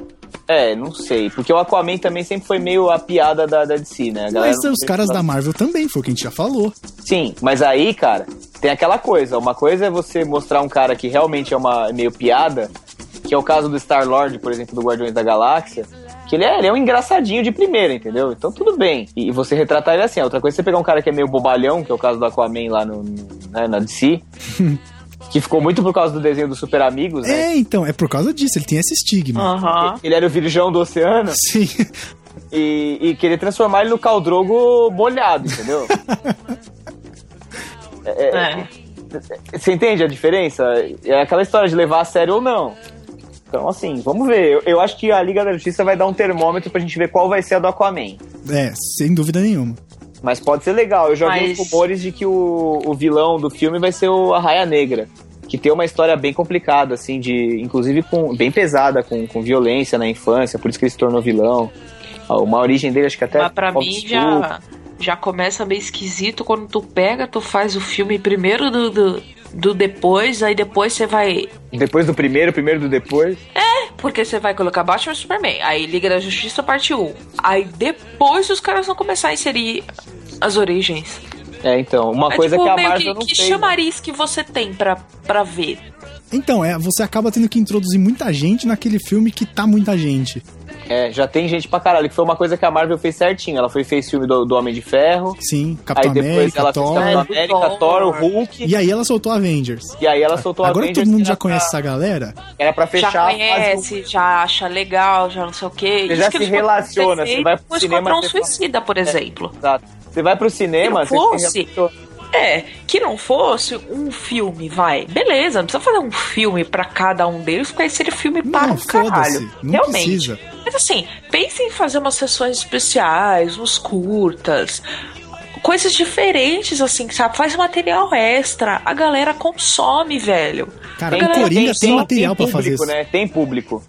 S4: É, não sei. Porque o Aquaman também sempre foi meio a piada da, da DC, né?
S2: Mas os caras da Marvel também, foi o que a gente já falou.
S4: Sim, mas aí, cara, tem aquela coisa. Uma coisa é você mostrar um cara que realmente é uma meio piada, que é o caso do Star-Lord, por exemplo, do Guardiões da Galáxia, que ele é, ele é um engraçadinho de primeira, entendeu? Então tudo bem. E você retratar ele assim. A outra coisa é você pegar um cara que é meio bobalhão, que é o caso do Aquaman lá no, no- né, na DC, que ficou muito por causa do desenho dos Super Amigos, né?
S2: É, então, é por causa disso, ele tem esse estigma.
S3: Aham.
S4: Ele era o virgão do oceano
S2: Sim.
S4: e, e querer transformar ele no Caldrogo molhado, entendeu?
S3: É.
S4: Você entende a diferença? É aquela história de levar a sério ou não. Então, assim, vamos ver. Eu, eu acho que a Liga da Justiça vai dar um termômetro pra gente ver qual vai ser a do Aquaman.
S2: É, sem dúvida nenhuma.
S4: Mas pode ser legal. Eu já vi
S3: Mas-
S4: uns rumores de que o, o vilão do filme vai ser o Arraia Negra. Que tem uma história bem complicada, assim, de. Inclusive com, bem pesada, com, com violência na infância, por isso que ele se tornou vilão. Ah, Uma origem dele, acho que até.
S3: Mas pra mim já, já começa meio esquisito quando tu pega, tu faz o filme primeiro do, do, do depois, aí depois você vai.
S4: Depois do primeiro, primeiro do depois.
S3: Porque você vai colocar Batman e Superman. Aí Liga da Justiça parte 1. Aí depois os caras vão começar a inserir as origens.
S4: É, então, uma
S3: é
S4: coisa
S3: tipo,
S4: que a Marvel
S3: que,
S4: não
S3: que
S4: fez. né?
S3: chamariz que você tem pra, pra ver.
S2: Então, é, você acaba tendo que introduzir muita gente naquele filme que tá muita gente.
S4: É, já tem gente pra caralho, que foi uma coisa que a Marvel fez certinho. Ela foi fez filme do, do Homem de Ferro.
S2: Sim, Capitão
S4: aí depois
S2: América,
S4: ela
S2: Thor.
S4: fez Capitão
S3: É,
S4: América,
S3: Thor.
S4: Thor, o Hulk.
S2: E aí ela soltou Avengers.
S4: E aí ela soltou a
S2: Agora
S4: Avengers.
S2: todo mundo já conhece
S4: pra-
S2: essa galera.
S4: Era pra fechar
S3: já
S4: fase
S3: conhece, já acha legal, já não sei o quê.
S4: Você já se relaciona, você vai pro
S3: o
S4: cinema, você fala-
S3: Suicida, por exemplo.
S4: Exato. Você vai pro cinema,
S3: Se não fosse-. É, que não fosse um filme, vai. Beleza, não precisa fazer um filme pra cada um deles, porque aí seria filme para
S2: Não,
S3: um caralho.
S2: Não
S3: Realmente.
S2: precisa.
S3: Mas assim, pense em fazer umas sessões especiais, uns curtas. Coisas diferentes, assim, sabe? Faz material extra. A galera consome, velho.
S2: Cara,
S3: A
S2: o Coringa tem, material pra
S4: público,
S2: fazer isso.
S4: né? Tem público.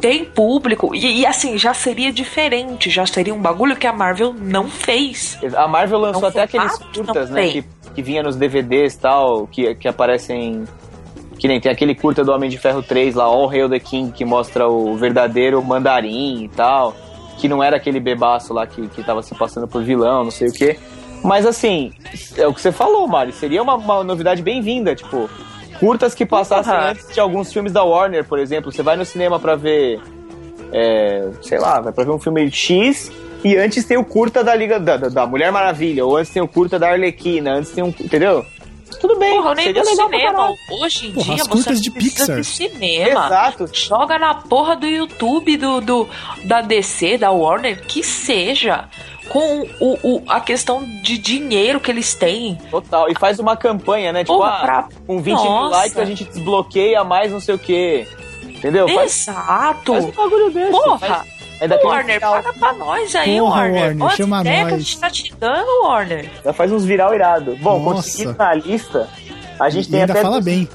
S3: tem público. E, e, assim, já seria diferente. Já seria um bagulho que a Marvel não fez.
S4: A Marvel lançou
S3: Não
S4: até aqueles
S3: formato,
S4: curtas,
S3: não
S4: né?
S3: tem.
S4: Que, que vinha nos DVDs e tal, que, que aparecem. Que nem tem aquele curta do Homem de Ferro 3 lá, All Hail the King, que mostra o verdadeiro mandarim e tal. Que não era aquele bebaço lá que, que tava se passando por vilão, não sei o quê. Mas assim, é o que você falou, Mari. Seria uma, uma novidade bem-vinda, tipo. Curtas que passassem
S3: Porra.
S4: antes de alguns filmes da Warner, por exemplo. Você vai no cinema pra ver. é, sei lá, vai pra ver um filme X. E antes tem o curta da Liga da, da- da Mulher Maravilha, ou antes tem o curta da Arlequina, antes tem um. Entendeu? Tudo bem,
S3: Porra, nem
S4: seria
S3: no
S4: legal
S3: cinema. Hoje em
S2: Porra,
S3: dia
S2: as
S3: você
S2: curtas de Pixar.
S3: de cinema.
S4: Exato.
S3: Joga na porra do YouTube do, do da DC, da Warner, que seja. Com o, o- a questão de dinheiro que eles têm.
S4: Total. E faz uma campanha, né? Tipo,
S3: Porra,
S4: ah,
S3: pra-
S4: com 20 mil
S3: Nossa.
S4: likes a gente desbloqueia mais não sei o quê. Entendeu? Faz,
S3: Exato.
S4: faz um bagulho desse.
S3: Porra.
S4: Faz- Ainda um
S3: Warner,
S4: viral,
S3: paga pra nós aí,
S2: Porra,
S3: Warner.
S2: Warner,
S3: Olha
S2: chama
S3: a ideia que a
S2: nós.
S3: gente tá te dando, Warner.
S4: já faz uns viral irado. Bom, conseguindo na lista, a gente
S2: E
S4: tem
S2: ainda
S4: até.
S2: fala bem.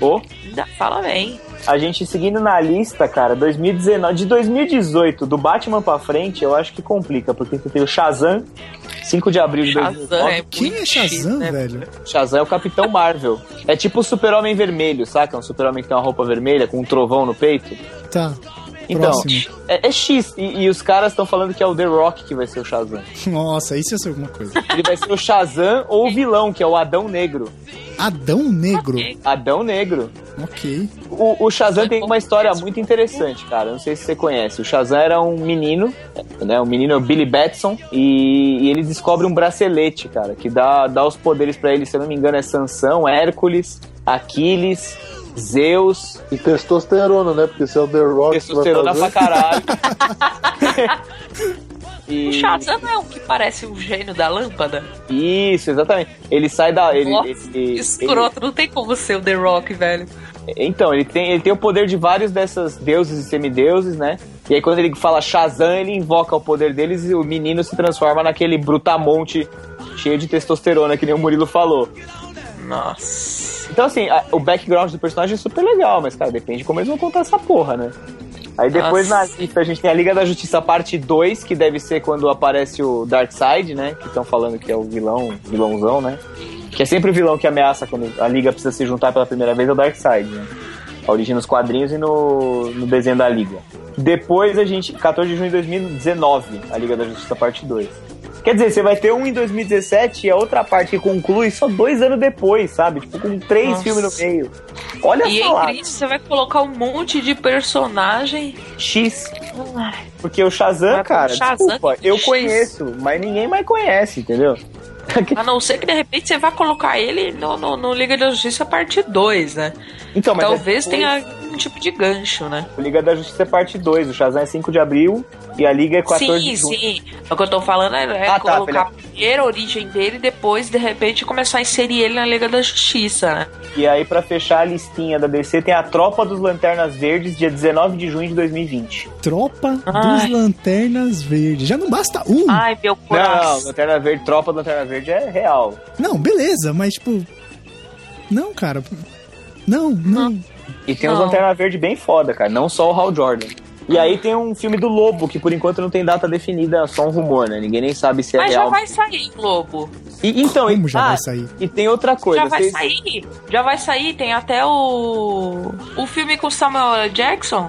S4: Ô,
S3: Ainda fala bem.
S4: a gente seguindo na lista, cara, 2019, de 2018, do Batman pra frente, eu acho que complica, porque você tem o Shazam, 5 de abril de
S3: Shazam
S4: 2019.
S3: é
S2: Quem é Shazam,
S3: né?
S2: velho?
S4: Shazam é o Capitão Marvel. É tipo o Super-Homem Vermelho, saca? Um Super-Homem que tem uma roupa vermelha com um trovão no peito.
S2: Tá.
S4: Então, é, é X. E, e os caras estão falando que é o The Rock que vai ser o Shazam.
S2: Nossa, isso ia ser alguma coisa.
S4: Ele vai ser o Shazam ou o vilão, que é o Adão Negro.
S2: Adão Negro.
S4: Adão Negro.
S2: Ok.
S4: O, o Shazam tem uma história muito interessante, cara. Não sei se você conhece. O Shazam era um menino, né? O menino é o Billy Batson. E, e ele descobre um bracelete, cara, que dá, dá os poderes pra ele. Se eu não me engano, é Sansão, Hércules, Aquiles, Zeus.
S1: E testosterona, né? Porque se é o The Rock
S4: Testosterona
S1: fazer...
S4: pra caralho. e...
S3: O Shazam é o que parece um gênio da lâmpada?
S4: Isso, exatamente. Ele sai da. Ele,
S3: Nossa,
S4: ele-
S3: Escroto, não tem como ser o The Rock, velho.
S4: ele- então, ele tem, ele tem o poder de vários dessas deuses e semideuses, né? E aí, quando ele fala Shazam, ele invoca o poder deles e o menino se transforma naquele brutamonte cheio de testosterona, que nem o Murilo falou.
S3: Nossa.
S4: Então, assim, a- o background do personagem é super legal, mas, cara, depende de como eles vão contar essa porra, né? Aí depois
S3: Nossa.
S4: na lista a gente tem a Liga da Justiça parte 2, que deve ser quando aparece o Darkseid, né? Que estão falando que é o vilão, vilãozão, né? Que é sempre o vilão que ameaça quando a Liga precisa se juntar pela primeira vez, é o Darkseid, né? A origem nos quadrinhos e no, no desenho da Liga. Depois a gente, 14 de junho de 2019, a Liga da Justiça parte 2. Quer dizer, você vai ter um em 2017 e a outra parte que conclui só dois anos depois, sabe? Tipo, com três
S3: Nossa.
S4: filmes no meio. Olha
S3: E
S4: só lá,
S3: entre isso, você vai colocar um monte de personagem.
S4: X. Porque o Shazam,
S3: Vai
S4: cara,
S3: Shazam
S4: desculpa,
S3: de
S4: eu
S3: X.
S4: conheço, mas ninguém mais conhece, entendeu?
S3: A não ser que de repente você vá colocar ele no, no, no Liga da Justiça parte 2, né?
S4: Então, mas
S3: Talvez
S4: é
S3: tenha um tipo de gancho, né?
S4: O Liga da Justiça é parte 2, o Shazam é 5 de abril e a Liga é 14
S3: sim,
S4: de junho.
S3: sim. O que eu tô falando é, é
S4: Ah, tá,
S3: colocar a primeira origem dele e depois, de repente, começar a inserir ele na Liga da Justiça, né?
S4: E aí, pra fechar a listinha da DC, tem a Tropa dos Lanternas Verdes, dia 19 de junho de 2020.
S2: Tropa dos
S3: Ai.
S2: Lanternas Verdes. Já não basta um.
S3: Ai, meu
S4: Não, não,
S3: coração.
S4: Lanterna Verde, Tropa do Lanterna Verde é real.
S2: Não, beleza, mas tipo. Não, cara. Não, não.
S4: E tem uns
S3: Não.
S4: Lanterna Verde bem foda, cara, não só o Hal Jordan. E aí tem um filme do Lobo, que por enquanto não tem data definida, só um rumor, né? Ninguém nem sabe se é
S3: Mas já
S4: real.
S3: vai sair, Lobo.
S4: E, então,
S2: Como
S4: e,
S2: já
S4: ah,
S2: vai sair?
S4: E tem outra coisa.
S3: Já vai
S4: vocês-
S3: sair. Já vai sair. Tem até o. O filme com Samuel L. Jackson.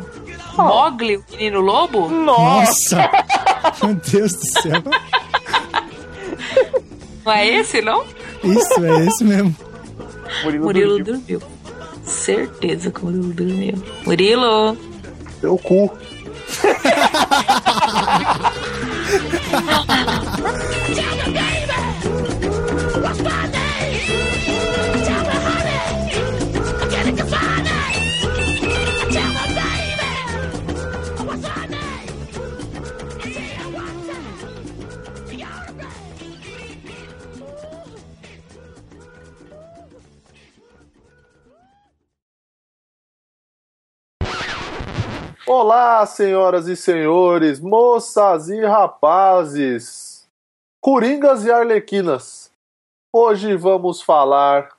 S3: Mogli, o menino lobo.
S2: Nossa! Meu Deus do céu.
S3: Não é esse, não?
S2: Isso, é esse mesmo.
S4: Murilo,
S3: Murilo
S4: dormiu.
S3: dormiu. Certeza que o Murilo dormiu. Murilo.
S1: Teu cu. ハハハハ! Olá, senhoras e senhores, moças e rapazes, coringas e arlequinas. Hoje vamos falar.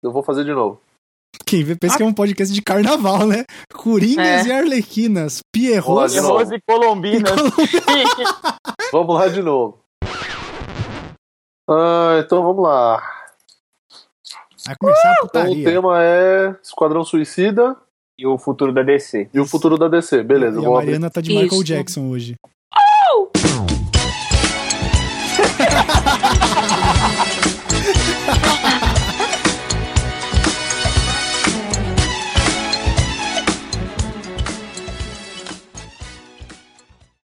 S1: Eu vou fazer de novo.
S2: Quem vê pensa que é um podcast de carnaval, né? Coringas
S3: É.
S2: e Arlequinas, Pierrot
S1: Olha,
S2: e.
S4: Rose e Colombinas.
S1: Vamos lá de novo. Ah, então vamos lá.
S2: Vai começar a
S1: Então o
S2: putaria.
S1: tema é Esquadrão Suicida
S4: e o futuro da DC.
S1: e o futuro da DC. Beleza,
S2: e a
S1: vou abrir.
S2: Mariana tá de Michael
S3: Isso.
S2: Jackson hoje.